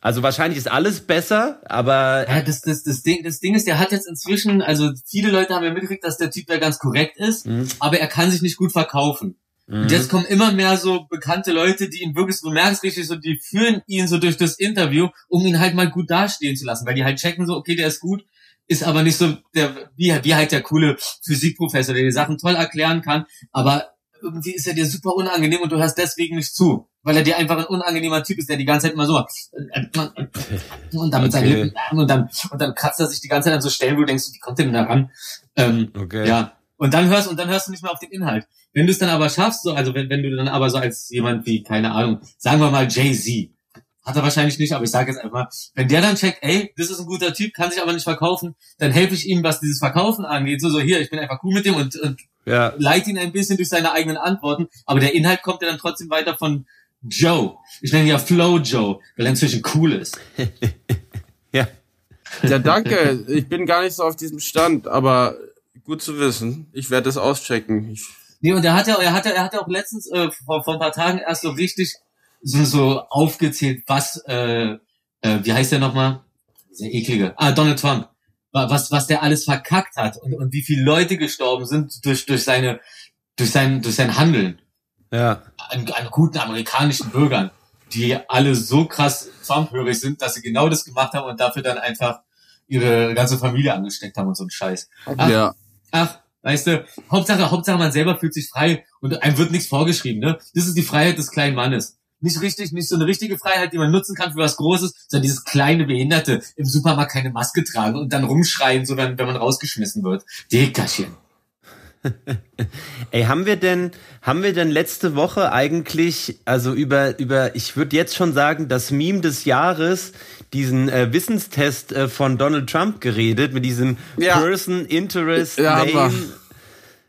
Also wahrscheinlich ist alles besser, aber Ja, das, das, das, Ding, das Ding ist, der hat jetzt inzwischen, also viele Leute haben ja mitgekriegt, dass der Typ da ganz korrekt ist, Mhm. aber er kann sich nicht gut verkaufen. Und jetzt kommen immer mehr so bekannte Leute, die ihn wirklich, du merkst richtig so, die führen ihn so durch das Interview, um ihn halt mal gut dastehen zu lassen, weil die halt checken so, okay, der ist gut, ist aber nicht so der, wie, wie halt der coole Physikprofessor, der die Sachen toll erklären kann, aber irgendwie ist er dir super unangenehm und du hörst deswegen nicht zu, weil er dir einfach ein unangenehmer Typ ist, der die ganze Zeit immer so und dann mit seinen Okay. Lippen und dann und dann kratzt er sich die ganze Zeit an so Stellen, wo du denkst, wie kommt der denn da ran? Ähm, okay. ja. Und dann hörst und dann hörst du nicht mehr auf den Inhalt. Wenn du es dann aber schaffst, so, also wenn, wenn du dann aber so als jemand wie, keine Ahnung, sagen wir mal Jay-Z, hat er wahrscheinlich nicht, aber ich sage jetzt einfach mal, wenn der dann checkt, ey, das ist ein guter Typ, kann sich aber nicht verkaufen, dann helfe ich ihm, was dieses Verkaufen angeht. So, so hier, ich bin einfach cool mit dem und, und Ja. leite ihn ein bisschen durch seine eigenen Antworten, aber der Inhalt kommt ja dann trotzdem weiter von Joe. Ich nenne ihn ja Flow Joe, weil er inzwischen cool ist. Ja. Ja, danke. Ich bin gar nicht so auf diesem Stand, aber gut zu wissen. Ich werde das auschecken. Ich, Nee, und er hat ja, er hat ja, er hat ja auch letztens äh, vor, vor ein paar Tagen erst so richtig so, so aufgezählt, was, äh, äh, wie heißt der nochmal? Dieser eklige. Ah, Donald Trump. Wa- Was, was der alles verkackt hat und, und wie viele Leute gestorben sind durch, durch seine, durch sein, durch sein Handeln Ja. an, an guten amerikanischen Bürgern, die alle so krass Trump-hörig sind, dass sie genau das gemacht haben und dafür dann einfach ihre ganze Familie angesteckt haben und so ein Scheiß. Ach, ja. Ach, weißt du, Hauptsache, Hauptsache man selber fühlt sich frei und einem wird nichts vorgeschrieben, ne? Das ist die Freiheit des kleinen Mannes. Nicht richtig, nicht so eine richtige Freiheit, die man nutzen kann für was Großes, sondern dieses kleine Behinderte im Supermarkt keine Maske tragen und dann rumschreien, so wenn, wenn man rausgeschmissen wird. Dickerchen. Ey, haben wir denn, haben wir denn letzte Woche eigentlich, also über, über, ich würde jetzt schon sagen, das Meme des Jahres, diesen äh, Wissenstest äh, von Donald Trump geredet, mit diesem Ja. Person Interest Ja, Name.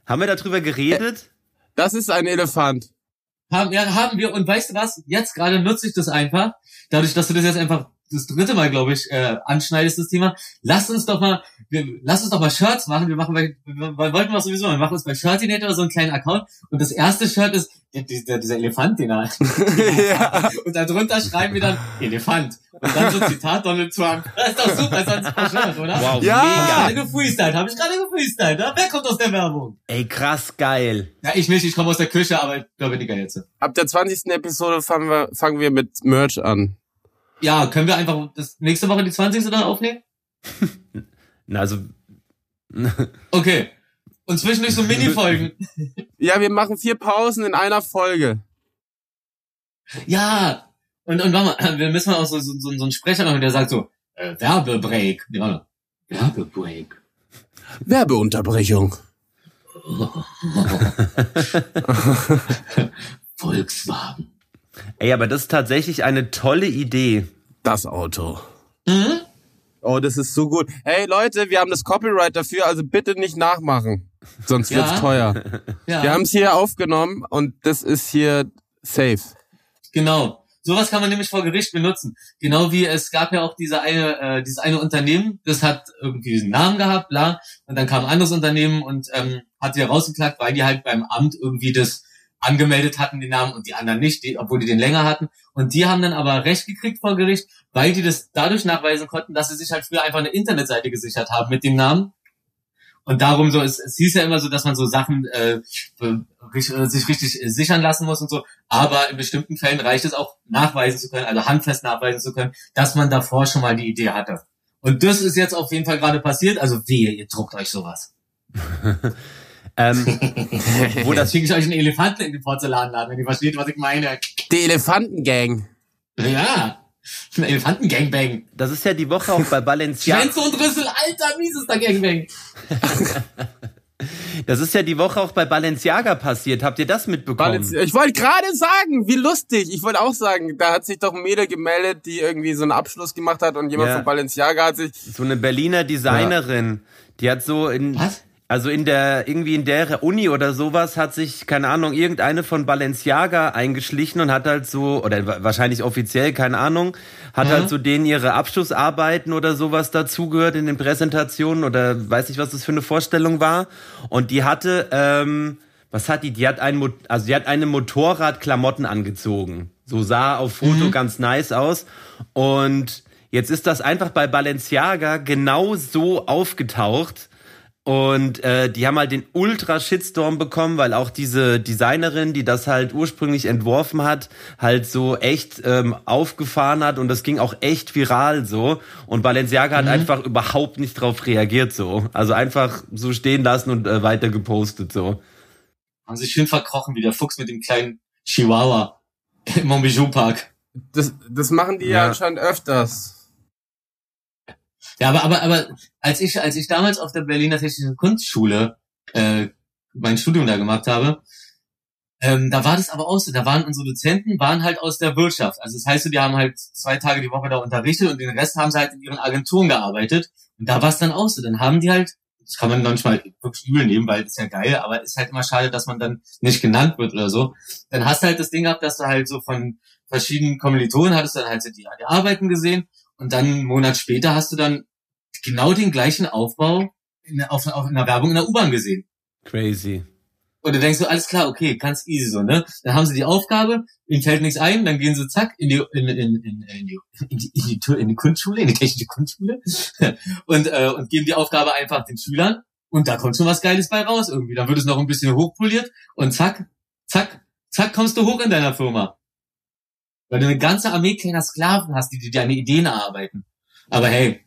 Haben wir darüber geredet? Das ist ein Elefant. Haben, ja, haben wir. Und weißt du was? Jetzt gerade nutze ich das einfach. Dadurch, dass du das jetzt einfach das dritte Mal, glaube ich, äh, anschneidest, das Thema. Lass uns doch mal, wir, lass uns doch mal Shirts machen. Wir machen bei, wir, wir wollten wir sowieso, wir machen uns bei Shirtinator so einen kleinen Account. Und das erste Shirt ist der, dieser, dieser Elefant, den er. ja. Und darunter schreiben wir dann Elefant. Und dann so Zitat Donald Trump. Das ist doch super, das ist ein Shirt, oder? Wow, Ja. Hab ich mega. gerade gefreestylt, habe ich gerade gefreestylt. Ne? Wer kommt aus der Werbung? Ey, krass geil. Ja, ich nicht, ich komme aus der Küche, aber ich glaube, Digga jetzt. Ab der 20. Episode fangen wir, fangen wir mit Merch an. Ja, können wir einfach das nächste Woche die 20. dann aufnehmen? Na, also, Okay. Und zwischendurch so Mini-Folgen. Ja, wir machen vier Pausen in einer Folge. Ja. Und, und warte mal, wir müssen mal auch so, so, so, so einen Sprecher machen, der sagt so, äh, Werbebreak. Warte. Werbebreak. Werbeunterbrechung. Volkswagen. ey, aber das ist tatsächlich eine tolle Idee. Das Auto. Mhm. Oh, das ist so gut. Hey Leute, wir haben das Copyright dafür, also bitte nicht nachmachen. Sonst wird's Ja. teuer. Ja, Wir haben es hier aufgenommen und das ist hier safe. genau. Sowas kann man nämlich vor Gericht benutzen. Genau wie es gab ja auch diese eine, äh, dieses eine Unternehmen, das hat irgendwie diesen Namen gehabt, bla. Und dann kam ein anderes Unternehmen und ähm, hat die rausgeklagt, weil die halt beim Amt irgendwie das angemeldet hatten, den Namen, und die anderen nicht, die, obwohl die den länger hatten. Und die haben dann aber Recht gekriegt vor Gericht, weil die das dadurch nachweisen konnten, dass sie sich halt früher einfach eine Internetseite gesichert haben mit dem Namen. Und darum so, es, es hieß ja immer so, dass man so Sachen äh, äh, sich richtig äh, sichern lassen muss und so. Aber in bestimmten Fällen reicht es auch nachweisen zu können, also handfest nachweisen zu können, dass man davor schon mal die Idee hatte. Und das ist jetzt auf jeden Fall gerade passiert. Also wehe, ihr druckt euch sowas. Ähm, Wo das schicke ich euch einen Elefanten in den Porzellanladen, wenn ihr versteht, was ich meine. Die Elefantengang. Ja, ein Elefanten-Gangbang. das ist ja die Woche auch bei Balenciaga. Schwänze und Rüssel, alter, miesester Gangbang. Das ist ja die Woche auch bei Balenciaga passiert. Habt ihr das mitbekommen? Balenciaga. Ich wollte gerade sagen, wie lustig. Ich wollte auch sagen, da hat sich doch ein Mädel gemeldet, die irgendwie so einen Abschluss gemacht hat und jemand Ja. von Balenciaga hat sich. So eine Berliner Designerin, die hat so in Was? Also in der irgendwie in der Uni oder sowas hat sich keine Ahnung irgendeine von Balenciaga eingeschlichen und hat halt so oder wa- wahrscheinlich offiziell keine Ahnung hat Mhm. halt so denen ihre Abschlussarbeiten oder sowas dazugehört in den Präsentationen oder weiß nicht was das für eine Vorstellung war. Und die hatte ähm, was hat die die hat ein Mo also die hat eine Motorradklamotten angezogen. So sah auf Foto ganz nice aus. Und jetzt ist das einfach bei Balenciaga genau so aufgetaucht und äh, die haben halt den Ultra-Shitstorm bekommen, weil auch diese Designerin, die das halt ursprünglich entworfen hat, halt so echt ähm, aufgefahren hat und das ging auch echt viral so. Und Balenciaga hat einfach überhaupt nicht drauf reagiert so. Also einfach so stehen lassen und äh, weiter gepostet so. Haben sich schön verkrochen wie der Fuchs mit dem kleinen Chihuahua im Montbijou Park. Das, das machen die ja, Ja. anscheinend öfters. Ja, aber, aber, aber als ich, als ich damals auf der Berliner Technischen Kunstschule äh, mein Studium da gemacht habe, ähm, da war das aber auch so, da waren unsere Dozenten, waren halt aus der Wirtschaft. Also das heißt, die haben halt zwei Tage die Woche da unterrichtet und den Rest haben sie halt in ihren Agenturen gearbeitet. Und da war es dann auch so. Dann haben die halt, das kann man manchmal wirklich übel nehmen, weil das ist ja geil, aber ist halt immer schade, dass man dann nicht genannt wird oder so. Dann hast du halt das Ding gehabt, dass du halt so von verschiedenen Kommilitonen hattest dann halt so die, die Arbeiten gesehen und dann einen Monat später hast du dann genau den gleichen Aufbau in, der- auf, auf in der Werbung in der U-Bahn gesehen. Crazy. Und du denkst so, alles klar, okay, ganz easy so, ne? Dann haben sie die Aufgabe, ihnen fällt nichts ein, dann gehen sie zack in die, in, in, in, in, die, in, die, in, die, in die Kunstschule, in die technische Kunstschule und, äh, und geben die Aufgabe einfach den Schülern und da kommt schon was Geiles bei raus irgendwie. Dann wird es noch ein bisschen hochpoliert und zack, zack, zack, kommst du hoch in deiner Firma. Weil du eine ganze Armee kleiner Sklaven hast, die dir deine Ideen erarbeiten. Aber hey,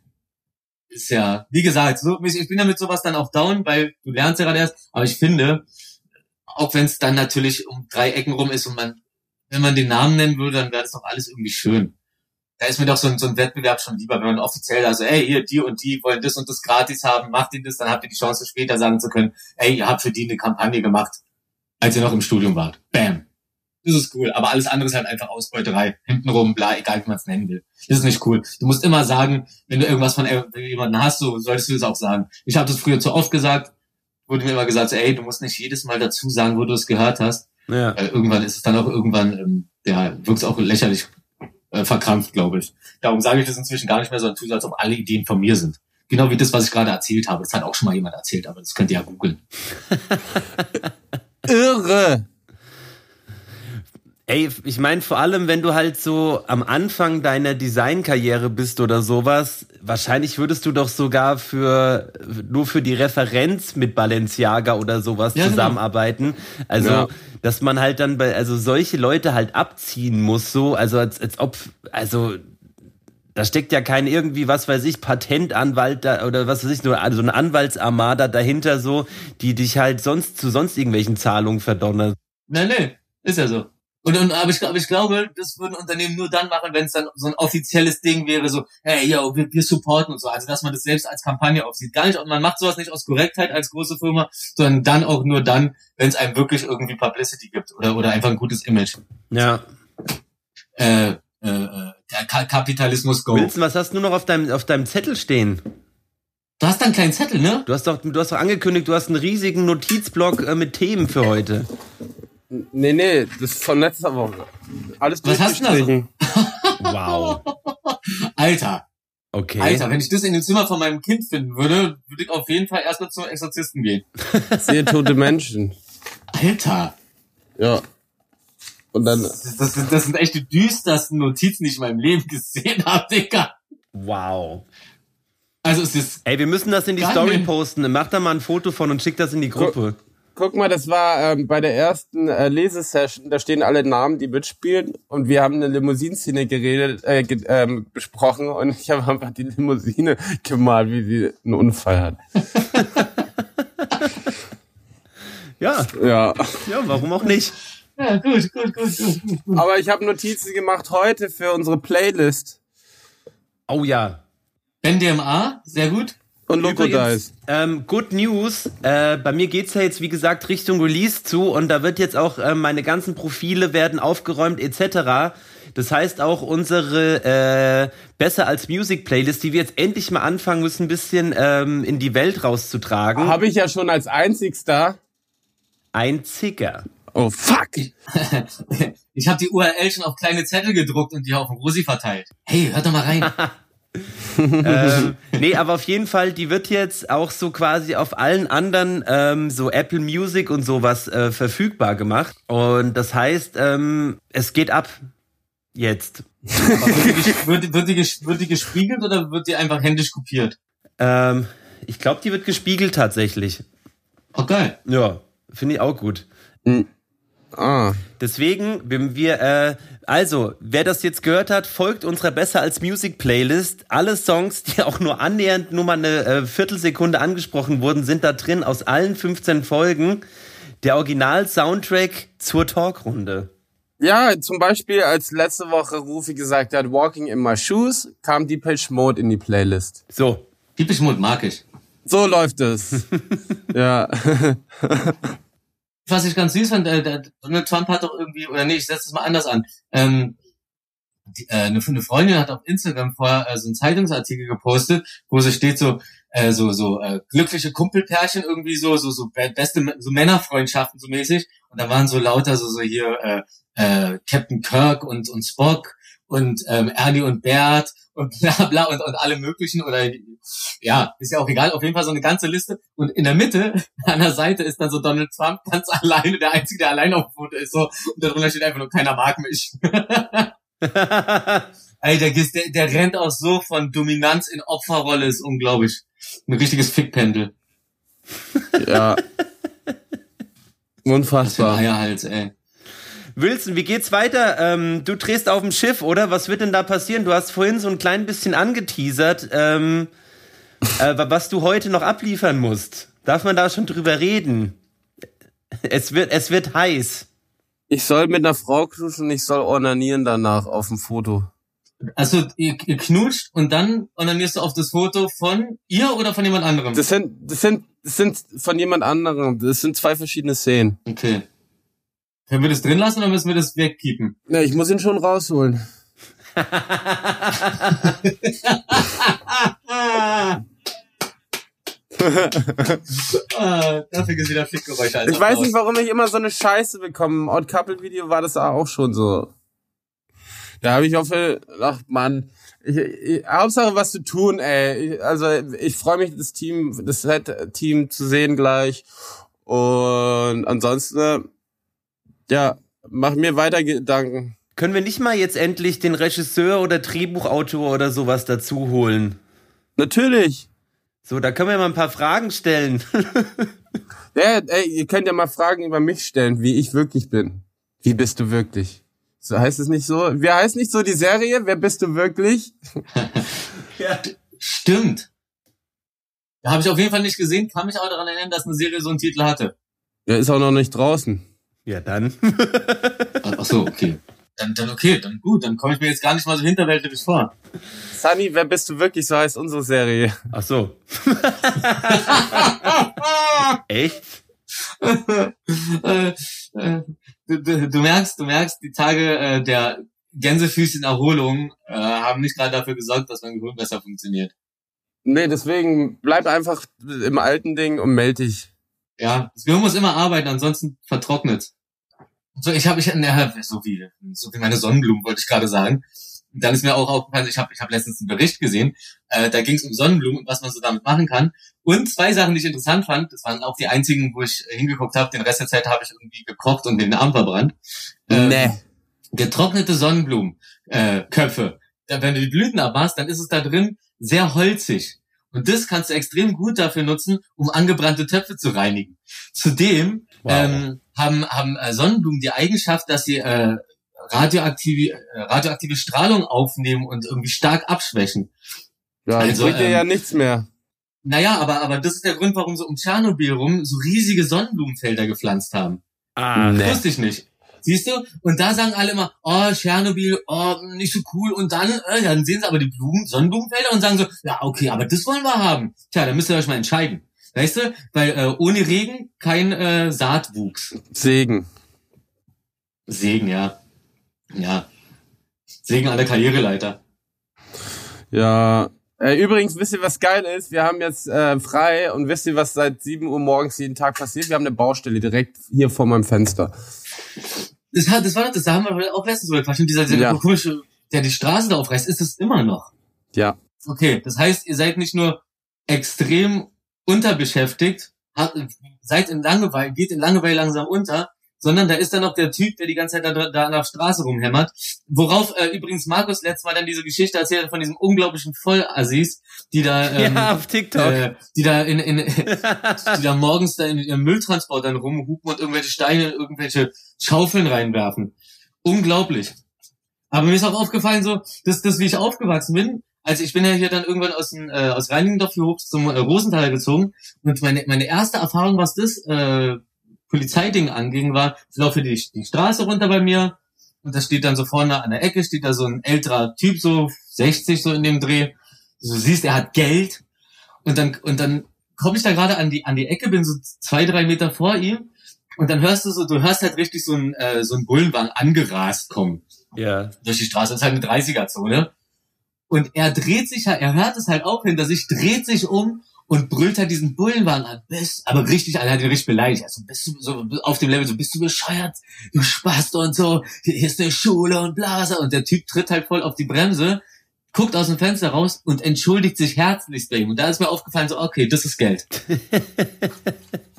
ist ja, wie gesagt, so, ich bin ja mit sowas dann auch down, weil du lernst ja gerade erst, aber ich finde, auch wenn es dann natürlich um drei Ecken rum ist und man, wenn man den Namen nennen würde, dann wäre das doch alles irgendwie schön. Da ist mir doch so ein, so ein Wettbewerb schon lieber, wenn man offiziell also, ey, hier, die und die wollen das und das gratis haben, macht ihnen das, dann habt ihr die Chance später sagen zu können, ey, ihr habt für die eine Kampagne gemacht, als ihr noch im Studium wart. Bam. Das ist cool, aber alles andere ist halt einfach Ausbeuterei. Hintenrum, bla, egal wie man es nennen will. Das ist nicht cool. Du musst immer sagen, wenn du irgendwas von jemandem hast, so solltest du es auch sagen. Ich habe das früher zu oft gesagt, wurde mir immer gesagt, so, ey, du musst nicht jedes Mal dazu sagen, wo du es gehört hast. Ja. Weil irgendwann ist es dann auch irgendwann, ähm, ja, wirkt es auch lächerlich äh, verkrampft, glaube ich. Darum sage ich das inzwischen gar nicht mehr, sondern tue so, als ob alle Ideen von mir sind. Genau wie das, was ich gerade erzählt habe. Das hat auch schon mal jemand erzählt, aber das könnt ihr ja googeln. Irre. Ey, ich meine vor allem, wenn du halt so am Anfang deiner Designkarriere bist oder sowas, wahrscheinlich würdest du doch sogar für nur für die Referenz mit Balenciaga oder sowas Ja, genau. zusammenarbeiten. Also, Ja. dass man halt dann bei also solche Leute halt abziehen muss, so, also als, als ob, also da steckt ja kein irgendwie, was weiß ich, Patentanwalt da, oder was weiß ich, nur also eine Anwaltsarmada dahinter so, die dich halt sonst zu sonst irgendwelchen Zahlungen verdonnert. Nein, nee, ist ja so. Und, und aber, ich, aber ich glaube, das würden Unternehmen nur dann machen, wenn es dann so ein offizielles Ding wäre, so, hey, yo, wir, wir supporten und so. Also, dass man das selbst als Kampagne aufsieht. Gar nicht, man macht sowas nicht aus Korrektheit als große Firma, sondern dann auch nur dann, wenn es einem wirklich irgendwie Publicity gibt oder, oder einfach ein gutes Image. Ja. Äh, äh, äh, Ka Kapitalismus go. Wilson, was hast du noch auf deinem, auf deinem Zettel stehen? Du hast dann einen kleinen Zettel, ne? Du hast doch, du hast doch angekündigt, du hast einen riesigen Notizblock äh, mit Themen für heute. Nee, nee, das ist von letzter Woche. Alles Was hast du da so? Wow. Alter, Okay. Alter, wenn ich das in dem Zimmer von meinem Kind finden würde, würde ich auf jeden Fall erstmal zum Exorzisten gehen. Sehr tote Menschen. Alter, Ja. Und dann, das, das, sind- das sind echt die düstersten Notizen, die ich in meinem Leben gesehen habe, Digga. Wow. Also es ist, Ey, wir müssen das in die Geil. Story posten. Mach da mal ein Foto von und schick das in die Gruppe. Guck mal, das war ähm, bei der ersten äh, Lesesession, da stehen alle Namen, die mitspielen und wir haben eine Limousinenszene geredet, äh, ge ähm, besprochen und ich habe einfach die Limousine gemalt, wie sie einen Unfall hat. Ja, Ja. ja, warum auch nicht? ja, gut, gut, gut, gut. Aber ich habe Notizen gemacht heute für unsere Playlist Oh ja. NDMA, sehr gut. Und Loco Dice. ähm, Good News. Äh, bei mir geht's ja jetzt, wie gesagt, Richtung Release zu und da wird jetzt auch äh, meine ganzen Profile werden aufgeräumt etc. Das heißt auch unsere äh, Besser als Music Playlist, die wir jetzt endlich mal anfangen müssen, ein bisschen ähm, in die Welt rauszutragen. Habe ich ja schon als einzigster. Ein Zicker. Oh fuck. Ich habe die URL schon auf kleine Zettel gedruckt und die auf Rosi verteilt. Hey, hört doch mal rein. ähm, nee, aber auf jeden Fall, die wird jetzt auch so quasi auf allen anderen ähm, so Apple Music und sowas äh, verfügbar gemacht. Und das heißt, ähm, es geht ab. Jetzt. Aber wird, die, wird, wird, die, wird die gespiegelt oder wird die einfach händisch kopiert? Ähm, ich glaube, die wird gespiegelt tatsächlich. Oh, geil. Ja, finde ich auch gut. Ah. Deswegen, wenn wir, äh, also, wer das jetzt gehört hat, folgt unserer Besser als Music Playlist. Alle Songs, die auch nur annähernd nur mal eine äh, Viertelsekunde angesprochen wurden, sind da drin aus allen 15 Folgen. Der Original-Soundtrack zur Talkrunde. Ja, zum Beispiel, als letzte Woche Rufi gesagt hat, Walking in my shoes, kam Depeche Mode in die Playlist. So, Typisch Mund mag ich. So läuft es. ja. Was ich ganz süß fand, äh, der Donald Trump hat doch irgendwie, oder nee, ich setze es mal anders an. Ähm, die, äh, eine, eine Freundin hat auf Instagram vorher äh, so einen Zeitungsartikel gepostet, wo so steht so, äh, so, so äh, glückliche Kumpelpärchen irgendwie so, so, so be- beste so Männerfreundschaften so mäßig. Und da waren so lauter so, so hier äh, äh, Captain Kirk und, und Spock und ähm, Ernie und Bert und bla bla und, und alle möglichen oder ja, ist ja auch egal, auf jeden Fall so eine ganze Liste. Und in der Mitte, an der Seite, ist dann so Donald Trump ganz alleine, der Einzige, der alleine auf dem Foto ist, so, und darunter steht einfach nur, keiner mag mich. Ey, der, der, der rennt auch so von Dominanz in Opferrolle, ist unglaublich. Ein richtiges Fickpendel. Ja. Unfassbar. Eierhals, ey. Wilson, wie geht's weiter? Ähm, du drehst auf dem Schiff, oder? Was wird denn da passieren? Du hast vorhin so ein klein bisschen angeteasert, ähm, äh, was du heute noch abliefern musst. Darf man da schon drüber reden? Es wird, es wird heiß. Ich soll mit einer Frau knuschen und ich soll ornanieren danach auf dem Foto. Also, ihr, ihr knutscht und dann onanierst du auf das Foto von ihr oder von jemand anderem? Das sind, das sind, das sind von jemand anderem. Das sind zwei verschiedene Szenen. okay. Können wir das drin lassen oder müssen wir das wegkeepen? Ja, ich muss ihn schon rausholen. ah, dafür es wieder Fickgeräusche. als Ich weiß nicht, warum ich immer so eine Scheiße bekomme. Im Odd Couple Video war das auch schon so. Da habe ich auch viel, ach Mann, ich, ich, Hauptsache was zu tun, ey. Also ich freue mich, das Team, das Set-Team zu sehen gleich. Und ansonsten, ja, mach mir weiter Gedanken. Können wir nicht mal jetzt endlich den Regisseur oder Drehbuchautor oder sowas dazu holen? Natürlich. So, da können wir mal ein paar Fragen stellen. Ja, ey, ihr könnt ja mal Fragen über mich stellen, wie ich wirklich bin. Wie bist du wirklich? So heißt es nicht so? Wie heißt nicht so die Serie? Wer bist du wirklich? ja. Stimmt. Da habe ich auf jeden Fall nicht gesehen, kann mich aber daran erinnern, dass eine Serie so einen Titel hatte. Der ist auch noch nicht draußen. Ja, dann. Ach so, okay. Dann, dann okay, dann gut, dann komme ich mir jetzt gar nicht mal so hinterwäldlerisch vor. Sunny, wer bist du wirklich? So heißt unsere Serie. Ach so. Echt? äh, äh, du, du, du merkst, du merkst, die Tage äh, der Gänsefüßchen Erholung äh, haben nicht gerade dafür gesorgt, dass mein Gehirn besser funktioniert. Nee, deswegen bleib einfach im alten Ding und meld dich. Ja, das Gehirn muss immer arbeiten, ansonsten vertrocknet. So, ich habe ich ne, so wie so wie meine Sonnenblumen wollte ich gerade sagen. Und dann ist mir auch aufgefallen, ich habe ich hab letztens einen Bericht gesehen, äh, da ging es um Sonnenblumen und was man so damit machen kann. Und zwei Sachen, die ich interessant fand, das waren auch die einzigen, wo ich hingeguckt habe. Den Rest der Zeit habe ich irgendwie gekocht und den Arm verbrannt. Ähm, Nee. getrocknete Sonnenblumen, äh, Köpfe. Wenn du die Blüten abmachst, dann ist es da drin sehr holzig. Und das kannst du extrem gut dafür nutzen, um angebrannte Töpfe zu reinigen. Zudem Wow. ähm, haben, haben äh, Sonnenblumen die Eigenschaft, dass sie äh, radioaktive, äh, radioaktive Strahlung aufnehmen und irgendwie stark abschwächen. Ja, Also, bringt ähm, ja nichts mehr. Naja, aber, aber das ist der Grund, warum sie um Tschernobyl rum so riesige Sonnenblumenfelder gepflanzt haben. Ah, Nee. Wusste ich nicht. Siehst du? Und da sagen alle immer, oh, Tschernobyl, oh, nicht so cool. Und dann, äh, dann sehen sie aber die Blumen, Sonnenblumenfelder und sagen so, ja, okay, aber das wollen wir haben. Tja, dann müsst ihr euch mal entscheiden. Weißt du? Weil äh, ohne Regen kein äh, Saatwuchs. Segen. Segen, ja. Ja. Segen an der Karriereleiter. Ja. Äh, übrigens, wisst ihr, was geil ist? Wir haben jetzt äh, frei und wisst ihr, was seit 7 Uhr morgens jeden Tag passiert? Wir haben eine Baustelle direkt hier vor meinem Fenster. Das, hat, das war das, da haben wir auch letztens drüber. Und dieser, dieser Ja. komische, der die Straße da aufreißt, ist es immer noch. Ja. Okay, das heißt, ihr seid nicht nur extrem unterbeschäftigt, hat, seid in Langeweile, geht in Langeweile langsam unter, sondern da ist dann noch der Typ, der die ganze Zeit da, da an der Straße rumhämmert. Worauf äh, übrigens Markus letztes Mal dann diese Geschichte erzählt hat von diesem unglaublichen Vollassis, die da, ähm, ja, auf TikTok. äh, die da in, in die da morgens da in ihrem Mülltransport dann rumhupen und irgendwelche Steine, irgendwelche Schaufeln reinwerfen. Unglaublich. Aber mir ist auch aufgefallen, so, dass das, wie ich aufgewachsen bin, also ich bin ja hier dann irgendwann aus, dem, äh, aus Reinigendorf hier hoch zum äh, Rosenthaler gezogen und meine, meine erste Erfahrung, was das äh, Polizeiding anging, war, ich laufe die, die Straße runter bei mir und da steht dann so vorne an der Ecke, steht da so ein älterer Typ, so 60 so in dem Dreh. Du siehst, er hat Geld und dann, und dann komme ich da gerade an die, an die Ecke, bin so zwei, drei Meter vor ihm und dann hörst du so, du hörst halt richtig so ein, äh, so ein Bullenwagen angerast kommen ja. durch die Straße. Das ist halt eine 30er-Zone. Und er dreht sich halt, er hört es halt auch hinter sich, dreht sich um und brüllt halt diesen Bullenwagen an. Bist, aber richtig, er hat ihn richtig beleidigt. Also bist du so auf dem Level, so bist du bescheuert, du Spast und so, hier ist eine Schule und Blase. Und der Typ tritt halt voll auf die Bremse, guckt aus dem Fenster raus und entschuldigt sich herzlichst bei ihm. Und da ist mir aufgefallen, so, okay, das ist Geld.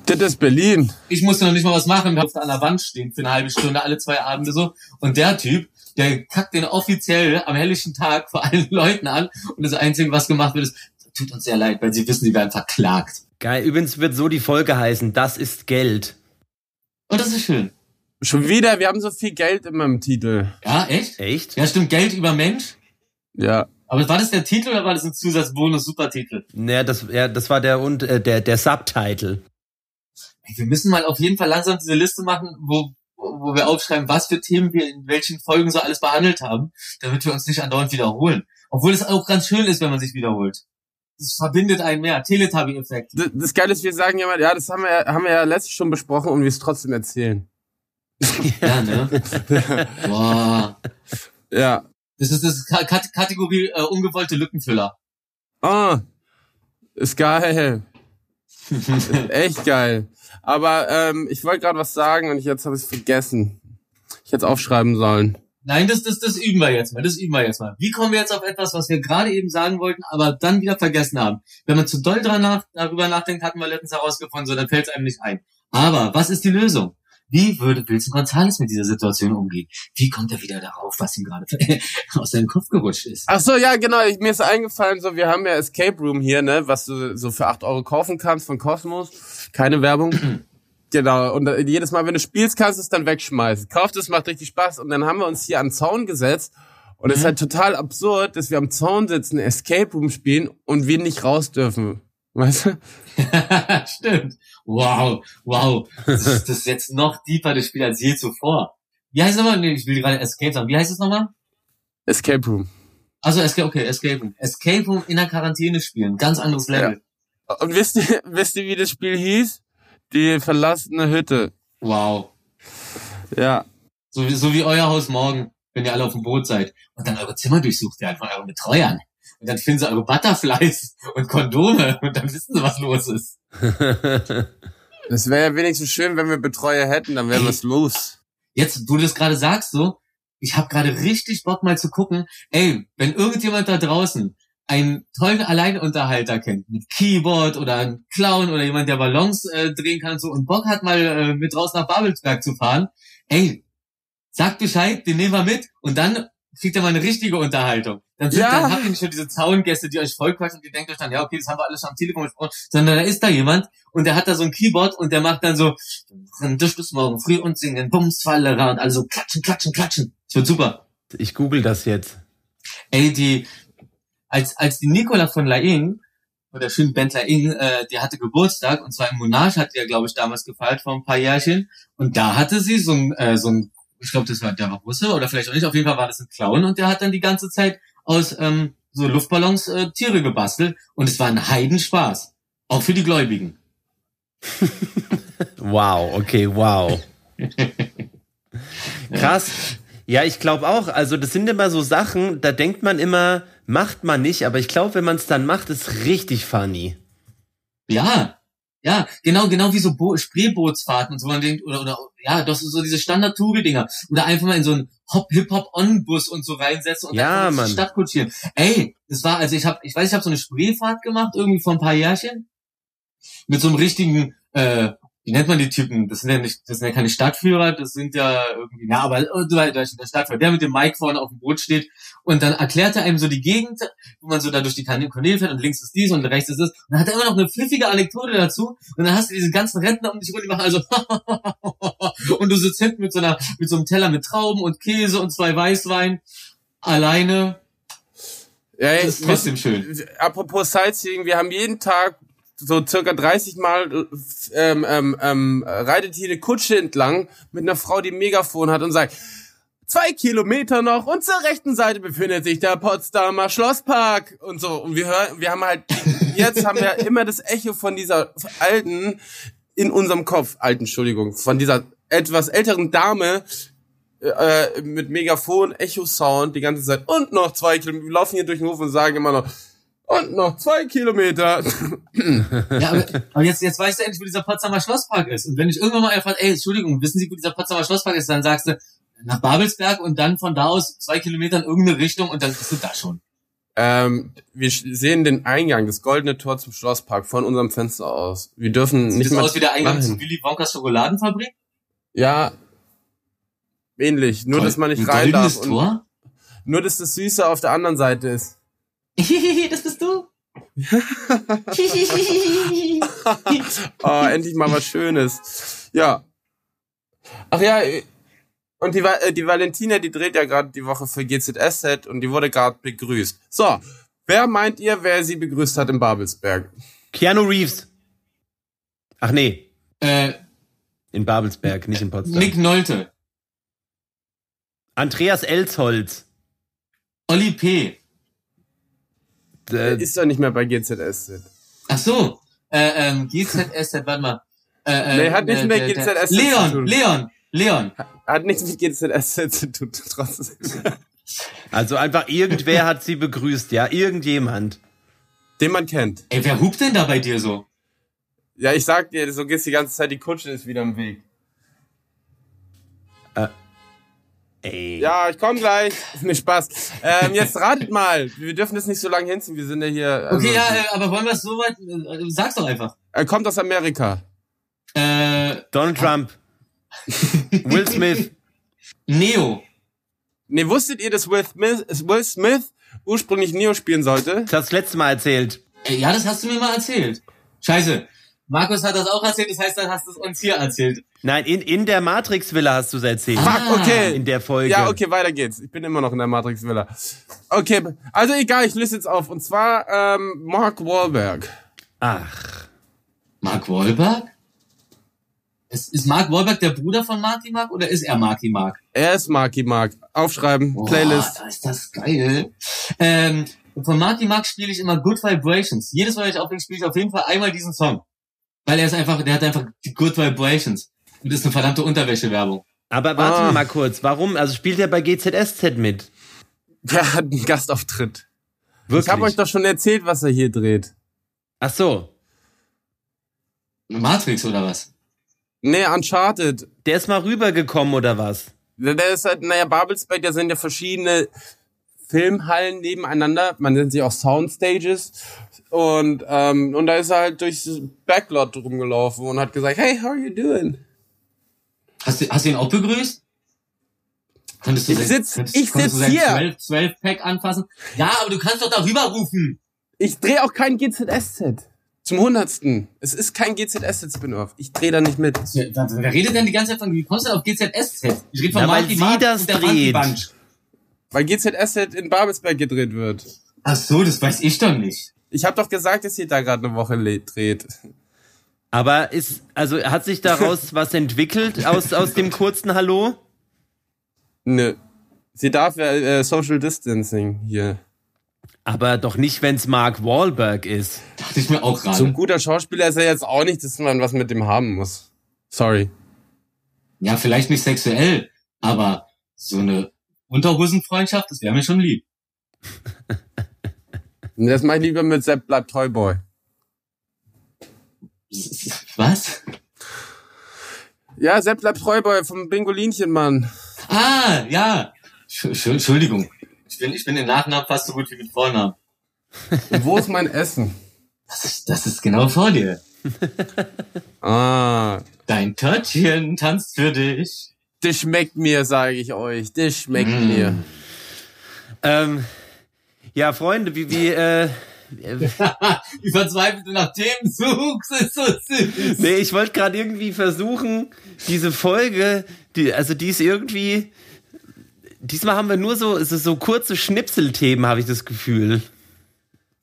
Das ist Berlin. Ich musste noch nicht mal was machen, wir mussten an der Wand stehen für eine halbe Stunde, alle zwei Abende so. Und der Typ, der kackt den offiziell am helllichen Tag vor allen Leuten an. Und das Einzige, was gemacht wird, ist, tut uns sehr leid, weil sie wissen, sie werden verklagt. Geil. Übrigens wird so die Folge heißen, das ist Geld. Und das ist schön. Schon wieder, wir haben so viel Geld in meinem Titel. Ja, echt? Echt? Ja, stimmt, Geld über Mensch. Ja. Aber war das der Titel oder war das ein Zusatzbonus-Supertitel? Naja, das, ja, das war der und äh, der, der Subtitle. Wir müssen mal auf jeden Fall langsam diese Liste machen, wo, wo wir aufschreiben, was für Themen wir in welchen Folgen so alles behandelt haben, damit wir uns nicht andauernd wiederholen. Obwohl es auch ganz schön ist, wenn man sich wiederholt. Das verbindet einen mehr. Teletubby-Effekt. Das, das Geile ist, wir sagen ja mal, ja, das haben wir, ja- haben wir ja letztens schon besprochen und wir es trotzdem erzählen. Ja, ne? Boah. Ja. Das ist das Kat Kategorie äh, ungewollte Lückenfüller. Ah, ist geil. Echt geil. Aber ähm, ich wollte gerade was sagen und ich, jetzt habe ich es vergessen. Ich hätte es aufschreiben sollen. Nein, das, das, das üben wir jetzt mal. Das üben wir jetzt mal. Wie kommen wir jetzt auf etwas, was wir gerade eben sagen wollten, aber dann wieder vergessen haben? Wenn man zu doll dran nach, darüber nachdenkt, hatten wir letztens herausgefunden, so dann fällt es einem nicht ein. Aber was ist die Lösung? Wie würde Wilson Gonzalez mit dieser Situation umgehen? Wie kommt er wieder darauf, was ihm gerade aus seinem Kopf gerutscht ist? Ach so, ja, genau. Ich, mir ist eingefallen, so wir haben ja Escape Room hier, ne, was du so für acht Euro kaufen kannst von Cosmos. Keine Werbung. Genau, und äh, jedes Mal, wenn du spielst, kannst du es dann wegschmeißen. Kauft es, macht richtig Spaß. Und dann haben wir uns hier an den Zaun gesetzt. Und es ist halt total absurd, dass wir am Zaun sitzen, Escape Room spielen und wir nicht raus dürfen. Weißt du? Stimmt. Wow, wow. Das ist, das ist jetzt noch deeper das Spiel als je zuvor. Wie heißt es nochmal? Nee, ich will gerade Escape sagen. Wie heißt es nochmal? Escape Room. Also Escape, okay, Escape Room. Escape Room in der Quarantäne spielen. Ganz anderes Level. Und wisst ihr, wisst ihr, wie das Spiel hieß? Die verlassene Hütte. Wow. Ja. So, wie- so wie euer Haus morgen, wenn ihr alle auf dem Boot seid. Und dann eure Zimmer durchsucht halt von euren Betreuern. Und dann finden sie eure Butterflies und Kondome und dann wissen sie, was los ist. Das wäre ja wenigstens schön, wenn wir Betreuer hätten, dann wären wir's los. Jetzt, du das gerade sagst, so, ich habe gerade richtig Bock mal zu gucken, ey, wenn irgendjemand da draußen einen tollen Alleinunterhalter kennt, mit Keyboard oder einen Clown oder jemand, der Ballons äh, drehen kann und so und Bock hat mal äh, mit raus nach Babelsberg zu fahren, ey, sagt Bescheid, den nehmen wir mit und dann kriegt er mal eine richtige Unterhaltung. Dann, sind, Ja. dann habt ihr nicht schon diese Zaungäste, die euch vollquatschen und ihr denkt euch dann, ja, okay, das haben wir alles schon am Telefon gesprochen, sondern da ist da jemand und der hat da so ein Keyboard und der macht dann so, dann durch bis morgen früh und singen, Bums, Fallera und also klatschen, klatschen, klatschen. Das wird super. Ich google das jetzt. Ey, die, als, als die Nicola von Laing, oder schön Bent Laing, äh, die hatte Geburtstag, und zwar im Monarch hat die ja, glaube ich, damals gefeiert vor ein paar Jährchen, und da hatte sie so ein, äh, so ein, ich glaube, das war, der war Russe, oder vielleicht auch nicht, auf jeden Fall war das ein Clown, und der hat dann die ganze Zeit aus, ähm, so Luftballons äh, Tiere gebastelt, und es war ein Heidenspaß. Auch für die Gläubigen. Wow, okay, wow. Krass. Ja, ich glaube auch. Also das sind immer so Sachen, da denkt man immer, macht man nicht, aber ich glaube, wenn man es dann macht, ist richtig funny. Ja, ja, genau, genau wie so Bo Spreebootsfahrten und so man denkt, oder, oder, ja, das ist so diese Standard-Touri-Dinger. Oder einfach mal in so einen Hop-Hip-Hop-On-Bus und so reinsetzen und Ja, einfach durch die Mann. Stadt kutschieren. Ey, das war, also ich habe, ich weiß, ich habe so eine Spreefahrt gemacht, irgendwie vor ein paar Jährchen. Mit so einem richtigen, äh, wie nennt man die Typen? Das sind ja nicht, das sind ja keine Stadtführer, das sind ja irgendwie, na, aber du weißt, der Stadtführer, der mit dem Mike vorne auf dem Boot steht und dann erklärt er einem so die Gegend, wo man so da durch die Kan- Kanäle fährt und links ist dies und rechts ist das. Und dann hat er immer noch eine pfiffige Anekdote dazu und dann hast du diese ganzen Rentner um dich rum, die machen also und du sitzt hinten mit so einer, mit so einem Teller mit Trauben und Käse und zwei Weißwein alleine. Ja, Das ist trotzdem schön. Apropos Sightseeing, wir haben jeden Tag so circa 30 Mal ähm, ähm, ähm, reitet hier eine Kutsche entlang mit einer Frau, die ein Megafon hat und sagt, zwei Kilometer noch und zur rechten Seite befindet sich der Potsdamer Schlosspark und so. Und wir hören, wir haben halt, jetzt haben wir immer das Echo von dieser alten in unserem Kopf, alten, Entschuldigung, von dieser etwas älteren Dame, äh, mit Megafon, Echo-Sound die ganze Zeit. Und noch zwei Kilometer. Wir laufen hier durch den Hof und sagen immer noch, und noch zwei Kilometer. Ja, aber, aber jetzt, jetzt weißt du endlich, wo dieser Potsdamer Schlosspark ist. Und wenn ich irgendwann mal erfahre, ey, Entschuldigung, wissen Sie, wo dieser Potsdamer Schlosspark ist, dann sagst du, nach Babelsberg und dann von da aus zwei Kilometer in irgendeine Richtung und dann bist du da schon. ähm, wir sehen den Eingang, das goldene Tor zum Schlosspark von unserem Fenster aus. Wir dürfen Sieht nicht das mal aus wie der Eingang dahin. zu Willy Wonkas Schokoladenfabrik? Ja, ähnlich. Nur, dass man nicht Ein rein darf. Tor? nur, dass das Süße auf der anderen Seite ist. Das bist du. Oh, endlich mal was Schönes. Ja. Ach ja, äh, und die, äh, die Valentina, die dreht ja gerade die Woche für GZSZ und die wurde gerade begrüßt. So, wer meint ihr, wer sie begrüßt hat in Babelsberg? Keanu Reeves. Ach nee, äh, in Babelsberg, nicht in Potsdam. Nick Nolte. Andreas Elsholz. Olli P. Äh, Ist doch nicht mehr bei GZSZ. Ach so. Äh, ähm, GZSZ, warte mal. Äh, äh, Nee, hat nicht äh, der- der- GZSZ zu Leon, tun. Leon, Leon. Hat nichts mit GZSZ zu tun, trotzdem. also einfach irgendwer hat sie begrüßt, ja, irgendjemand. Den man kennt. Ey, wer hupt denn da bei dir so? Ja, ich sag dir, so geht's die ganze Zeit, die Kutsche ist wieder im Weg. Ey. Ja, ich komm gleich. Ist mir Spaß. Ähm, jetzt ratet mal. Wir dürfen das nicht so lange hinziehen. Wir sind ja hier. Also, Okay, ja, äh, aber wollen wir es so weit, äh, sag's doch einfach. Er kommt aus Amerika. Äh, Donald Trump. Will Smith. Neo. Ne, wusstet ihr, dass Will Smith, Will Smith ursprünglich Neo spielen sollte? Das hast du das letzte Mal erzählt. Äh, ja, das hast du mir mal erzählt. Scheiße. Markus hat das auch erzählt, das heißt, dann hast du es uns hier erzählt. Nein, in, in der Matrix-Villa hast du es erzählt. Fuck, okay. In der Folge. Ja, okay, weiter geht's. Ich bin immer noch in der Matrix Villa. Okay, also egal, ich löse jetzt auf. Und zwar ähm, Mark Wahlberg. Ach. Mark Wahlberg? Ist, ist Mark Wahlberg der Bruder von Marky Mark oder ist er Marky Mark? Er ist Marky Mark. Aufschreiben, Boah, Playlist. da ist das geil. Ähm, von Marky Mark spiele ich immer Good Vibrations. Jedes Mal, wenn ich auflege, spiele ich auf jeden Fall einmal diesen Song. Weil er ist einfach, der hat einfach die Good Vibrations. Und ist eine verdammte Unterwäschewerbung. Aber warte Ah. mal kurz. Warum? Also spielt er bei GZSZ mit? Der hat einen Gastauftritt. Wirklich? Ich habe euch doch schon erzählt, was er hier dreht. Ach so. Matrix oder was? Nee, Uncharted. Der ist mal rübergekommen oder was? Der der ist halt, naja, Babelsberg, da sind ja verschiedene Filmhallen nebeneinander. Man nennt sie auch Soundstages. Und, ähm, und da ist er halt durchs Backlot rumgelaufen und hat gesagt, hey, how are you doing? Hast du, hast du ihn auch begrüßt? Konntest du Ich sein- sitz- konntest- ich sitz hier. 12, 12 Pack anfassen? Ja, aber du kannst doch darüber rufen. Ich drehe auch kein GZSZ. Zum hundertsten. Es ist kein GZSZ-Spin-Off. Ich drehe da nicht mit. Wer, redet denn die ganze Zeit von, wie kommst du auf GZSZ? Ich rede von sie Mark das und der dreht. Bunch. Weil GZSZ in Babelsberg gedreht wird. Ach so, das weiß ich doch nicht. Ich habe doch gesagt, dass ihr da gerade eine Woche dreht. Aber ist, also hat sich daraus was entwickelt aus, aus dem kurzen Hallo? Nö. Sie darf ja äh, Social Distancing hier. Aber doch nicht, wenn's Mark Wahlberg ist. Dachte ich mir auch gerade. So ein guter Schauspieler ist er jetzt auch nicht, dass man was mit dem haben muss. Sorry. Ja, vielleicht nicht sexuell, aber so eine Unterhosenfreundschaft, das wäre mir schon lieb. Das mache ich lieber mit Sepp bleibt Toyboy. Was? Ja, Sepp bleibt Toyboy vom Bingolinchen, Mann. Ah, ja. Sch- Sch- Entschuldigung. Ich bin, ich bin den Nachnamen fast so gut wie den Vornamen. Und wo ist mein Essen? Das ist, das ist genau vor dir. Ah, Dein Törtchen tanzt für dich. Das schmeckt mir, sage ich euch. Das schmeckt Mm. mir. Ähm, ja, Freunde, wie, wie, äh, Wie verzweifelt du nach Themen suchst, ist so süß. nee, ich wollte gerade irgendwie versuchen, diese Folge, die, also die ist irgendwie, diesmal haben wir nur so, es ist so kurze Schnipselthemen, habe ich das Gefühl.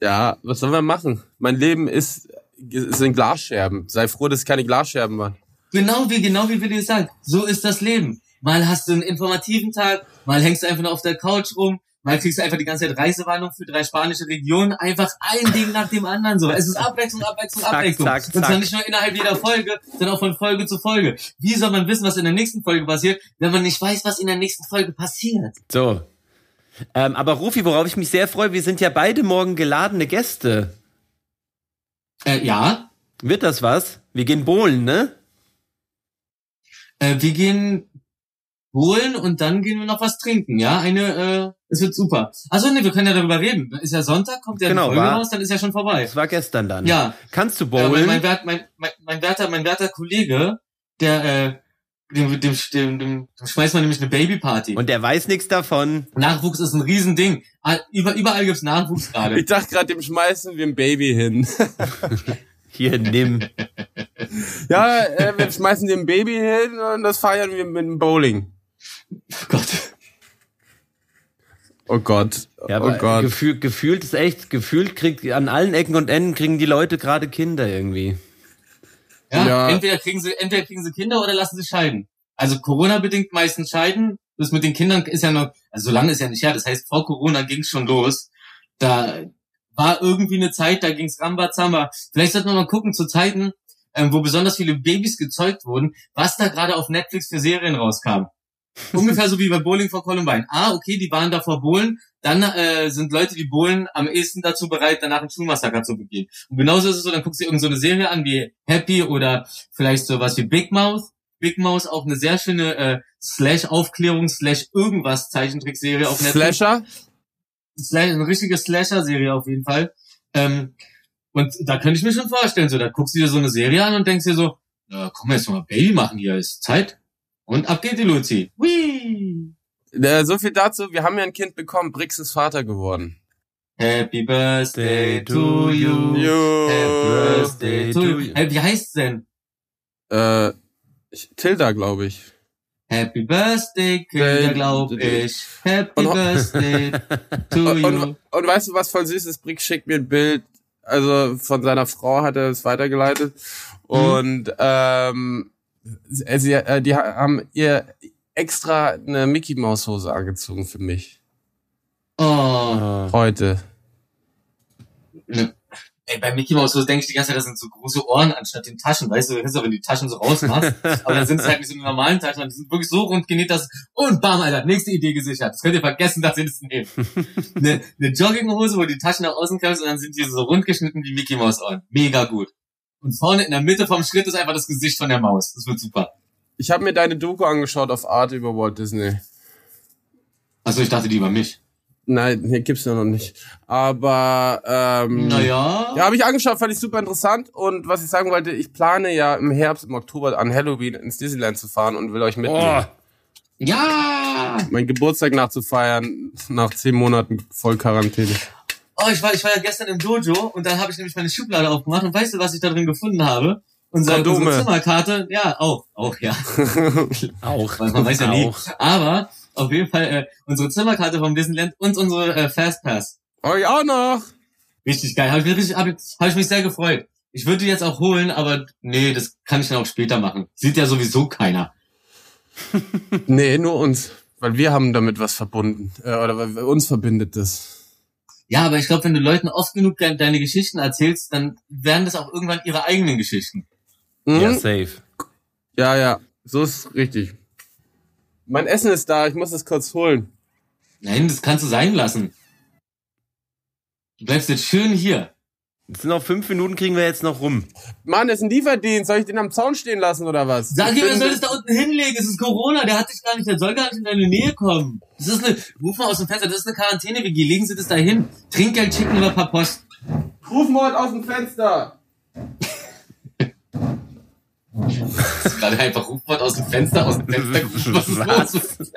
Ja, was sollen wir machen? Mein Leben ist, sind Glasscherben. Sei froh, dass es keine Glasscherben waren. Genau wie, genau wie wir dir sagen. So ist das Leben. Mal hast du einen informativen Tag, mal hängst du einfach nur auf der Couch rum, mal kriegst du einfach die ganze Zeit Reisewarnung für drei spanische Regionen, einfach ein Ding nach dem anderen so. Es ist Abwechslung, Abwechslung, Zack, Abwechslung. zack, Und zwar zack. nicht nur innerhalb jeder Folge, sondern auch von Folge zu Folge. Wie soll man wissen, was in der nächsten Folge passiert, wenn man nicht weiß, was in der nächsten Folge passiert? So. Ähm, aber Rufi, worauf ich mich sehr freue, wir sind ja beide morgen geladene Gäste. Äh, ja, Wird das was? Wir gehen bowlen, ne? Äh, wir gehen holen und dann gehen wir noch was trinken, ja? Eine, äh, es wird super. Also nee, wir können ja darüber reden. Ist ja Sonntag, kommt ja Genau, die Folge war- raus, dann ist ja schon vorbei. Das war gestern dann. Ja. Kannst du mein, bowlen? mein, wert, mein, mein, mein werter, mein werter Kollege, der, äh, dem, dem, dem, dem, dem schmeißt man nämlich eine Babyparty. Und der weiß nichts davon. Nachwuchs ist ein Riesending. All- Über, überall gibt's Nachwuchs gerade. Ich dachte gerade, dem schmeißen wir ein Baby hin. Hier, nimm. ja, äh, wir schmeißen dem Baby hin und das feiern wir mit dem Bowling. Gott. Oh Gott. Ja, oh Gott. gefühlt, gefühlt ist echt, gefühlt kriegt an allen Ecken und Enden kriegen die Leute gerade Kinder irgendwie. Ja, Ja. Entweder kriegen sie, entweder kriegen sie Kinder oder lassen sie scheiden. Also Corona-bedingt meistens scheiden. Das mit den Kindern ist ja noch, also so lange ist ja nicht her. Das heißt, vor Corona ging's schon los. Da war irgendwie eine Zeit, da ging's Rambazamba. Vielleicht sollten wir mal gucken zu Zeiten, ähm, wo besonders viele Babys gezeugt wurden, was da gerade auf Netflix für Serien rauskam. ungefähr so wie bei Bowling for Columbine. Ah, okay, die waren davor bowlen, dann äh, sind Leute, die bowlen, am ehesten dazu bereit, danach einen Schulmassaker zu begehen. Und genauso ist es so, dann guckst du irgendeine so eine Serie an wie Happy oder vielleicht sowas wie Big Mouth. Big Mouth auch eine sehr schöne äh, Slash-Aufklärung, Slash irgendwas Zeichentrickserie auf Netflix. Slasher? Slash, eine richtige Slasher-Serie auf jeden Fall. Ähm, und da könnte ich mir schon vorstellen, so, da guckst du dir so eine Serie an und denkst dir so, na, komm jetzt mal Baby machen, hier ist Zeit. Und ab geht die Luzi. Whee! Äh, so viel dazu. Wir haben ja ein Kind bekommen. Brix ist Vater geworden. Happy Birthday to you. Happy Birthday to you. Hey, wie heißt's denn? Äh, ich- Tilda, glaube ich. Happy Birthday, Kinder, glaub ich. Happy Und- Birthday to Und, you. und, und weißt du, was voll süß ist? Brix schickt mir ein Bild. Also von seiner Frau hat er es weitergeleitet. Und ähm, sie, äh, die ha- haben ihr extra eine Mickey Maus Hose angezogen für mich. Oh. Heute. Ne. Ey, bei Mickey Mouse denke ich die ganze Zeit, das sind so große Ohren anstatt den Taschen. Weißt du, du kennst doch, wenn du die Taschen so rausmachst. aber dann sind es halt nicht so die normalen Taschen, die sind wirklich so rund genäht, dass und bam, Alter, nächste Idee gesichert. Das könnt ihr vergessen, dass ihr das nehmt. eine, eine Jogginghose, wo die Taschen nach außen klemmst und dann sind die so rund geschnitten wie Mickey Mouse Ohren. Mega gut. Und vorne in der Mitte vom Schritt ist einfach das Gesicht von der Maus. Das wird super. Ich habe mir deine Doku angeschaut auf Art über Walt Disney. Also ich dachte, die über mich. Nein, hier gibt's ja noch nicht. Aber ähm, Naja. Ja, habe ich angeschaut, fand ich super interessant. Und was ich sagen wollte, ich plane ja im Herbst, im Oktober an Halloween ins Disneyland zu fahren und will euch mitnehmen. Oh, Ja. Mein Geburtstag nachzufeiern nach zehn Monaten voll Quarantäne. Oh, ich war, ich war ja gestern im Dojo und dann habe ich nämlich meine Schublade aufgemacht und weißt du, was ich da drin gefunden habe? Unsere, unsere Zimmerkarte, ja, auch, auch, ja. auch. Weil man weiß ja nie. Auch. Aber auf jeden Fall äh, unsere Zimmerkarte vom Disneyland und unsere äh, Fastpass. Euch auch noch. Richtig geil. Habe ich, mich richtig- hab, ich- hab ich mich sehr gefreut. Ich würde die jetzt auch holen, aber nee, das kann ich dann auch später machen. Sieht ja sowieso keiner. Nee, nur uns. Weil wir haben damit was verbunden. Äh, oder weil uns verbindet das. Ja, aber ich glaube, wenn du Leuten oft genug de deine Geschichten erzählst, dann werden das auch irgendwann ihre eigenen Geschichten. Mhm. Ja, safe. ja, ja. So ist richtig. Mein Essen ist da, ich muss es kurz holen. Nein, das kannst du sein lassen. Du bleibst jetzt schön hier. Es sind noch fünf Minuten, kriegen wir jetzt noch rum. Mann, ist ein Lieferdienst. Soll ich den am Zaun stehen lassen oder was? Sag Ich ihm, er soll es da unten hinlegen. Es ist Corona, der hat dich gar nicht, der soll gar nicht in deine Nähe kommen. Das ist eine, ruf mal aus dem Fenster, das ist eine Quarantäne-WG. Legen Sie das da hin. Trinkgeld schicken wir per Post. Rufmord aus dem Fenster. Gerade einfach Rufwort aus dem Fenster, aus dem Fenster gerufen. Was ist los?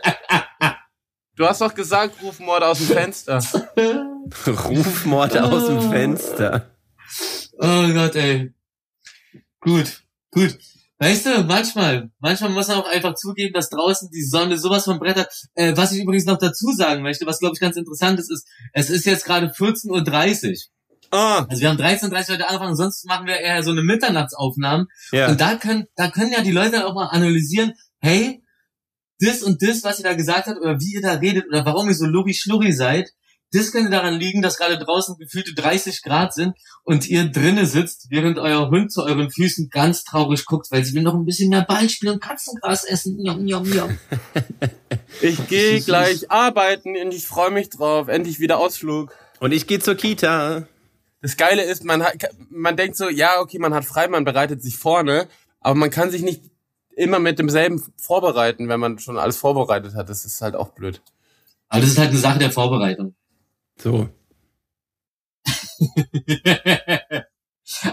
Du hast doch gesagt, Rufmord aus dem Fenster. Rufmord aus dem Fenster. Oh Gott, ey. Gut, gut. Weißt du, manchmal, manchmal muss man auch einfach zugeben, dass draußen die Sonne sowas von brettert. Äh, was ich übrigens noch dazu sagen möchte, was glaube ich ganz interessant ist, ist, es ist jetzt gerade 14.30 Uhr. Ah, Also wir haben 13.30 Uhr heute angefangen, sonst machen wir eher so eine Mitternachtsaufnahme. Ja. Und da können, da können ja die Leute dann auch mal analysieren, hey, das und das, was ihr da gesagt habt, oder wie ihr da redet, oder warum ihr so lurri-schlurri seid, das könnte daran liegen, dass gerade draußen gefühlte 30 Grad sind und ihr drinnen sitzt, während euer Hund zu euren Füßen ganz traurig guckt, weil sie will noch ein bisschen mehr Ball spielen und Katzengras essen. Njom, njom, njom. ich gehe gleich arbeiten und ich freue mich drauf. Endlich wieder Ausflug. Und ich gehe zur Kita. Das Geile ist, man hat, man denkt so, ja, okay, man hat frei, man bereitet sich vorne, aber man kann sich nicht immer mit demselben vorbereiten, wenn man schon alles vorbereitet hat. Das ist halt auch blöd. Aber das ist halt eine Sache der Vorbereitung. So.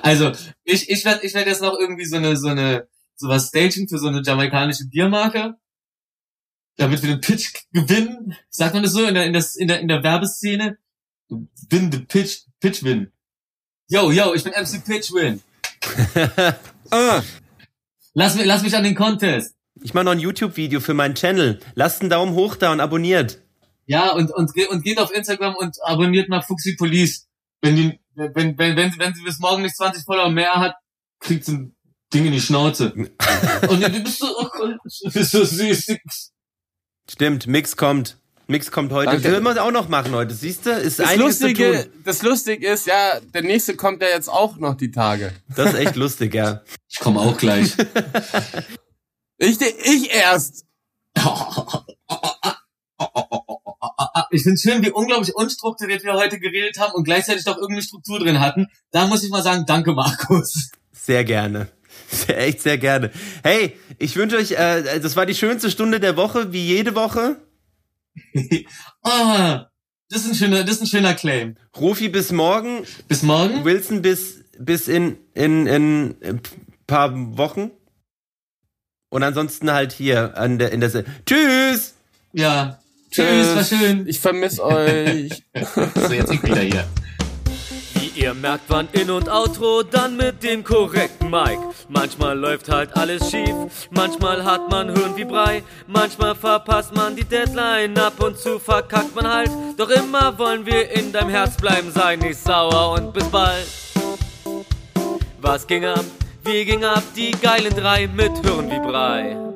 also, ich, ich werde ich werd jetzt noch irgendwie so eine, so eine, sowas stagen für so eine jamaikanische Biermarke. Damit wir den Pitch gewinnen. Sagt man das so in der, in der, in der, in der Werbeszene? Win the Pitch, Pitch win. Yo, yo, ich bin MC Pitch win. Ah, Lass mich, lass mich an den Contest. Ich mache noch ein YouTube-Video für meinen Channel. Lasst einen Daumen hoch da und abonniert. Ja, und, und, und geht auf Instagram und abonniert mal Fuxi Police. Wenn die, wenn, wenn, wenn, wenn, wenn sie bis morgen nicht 20 Follower mehr hat, kriegt sie ein Ding in die Schnauze. und du bist so, oh Gott, du bist so süß. Stimmt, Mix kommt. Mix kommt heute. Danke. Das will man auch noch machen heute. Siehst du? Ist das einiges zu Lustige, tun. das Lustige ist, ja, der nächste kommt ja jetzt auch noch die Tage. Das ist echt lustig, ja. Ich komme auch gleich. Ich, ich erst. Ich finde schön, wie unglaublich unstrukturiert wir heute geredet haben und gleichzeitig doch irgendwie Struktur drin hatten. Da muss ich mal sagen, danke Markus. Sehr gerne. Sehr, echt sehr gerne. Hey, ich wünsche euch, äh, das war die schönste Stunde der Woche, wie jede Woche. ah, das ist ein schöner, das ist ein schöner Claim. Rufi bis morgen. Bis morgen. Wilson bis, bis in, in, in ein paar Wochen. Und ansonsten halt hier an der, in der, Se Tschüss! Ja. Tschüss, war schön. Ich vermisse euch. So, jetzt ich wieder hier. Ihr merkt, wann In- und Outro, dann mit dem korrekten Mic. Manchmal läuft halt alles schief, manchmal hat man Hirn wie Brei, manchmal verpasst man die Deadline, ab und zu verkackt man halt. Doch immer wollen wir in deinem Herz bleiben, sei nicht sauer und bis bald. Was ging ab? Wie ging ab? Die geilen drei mit Hirn wie Brei.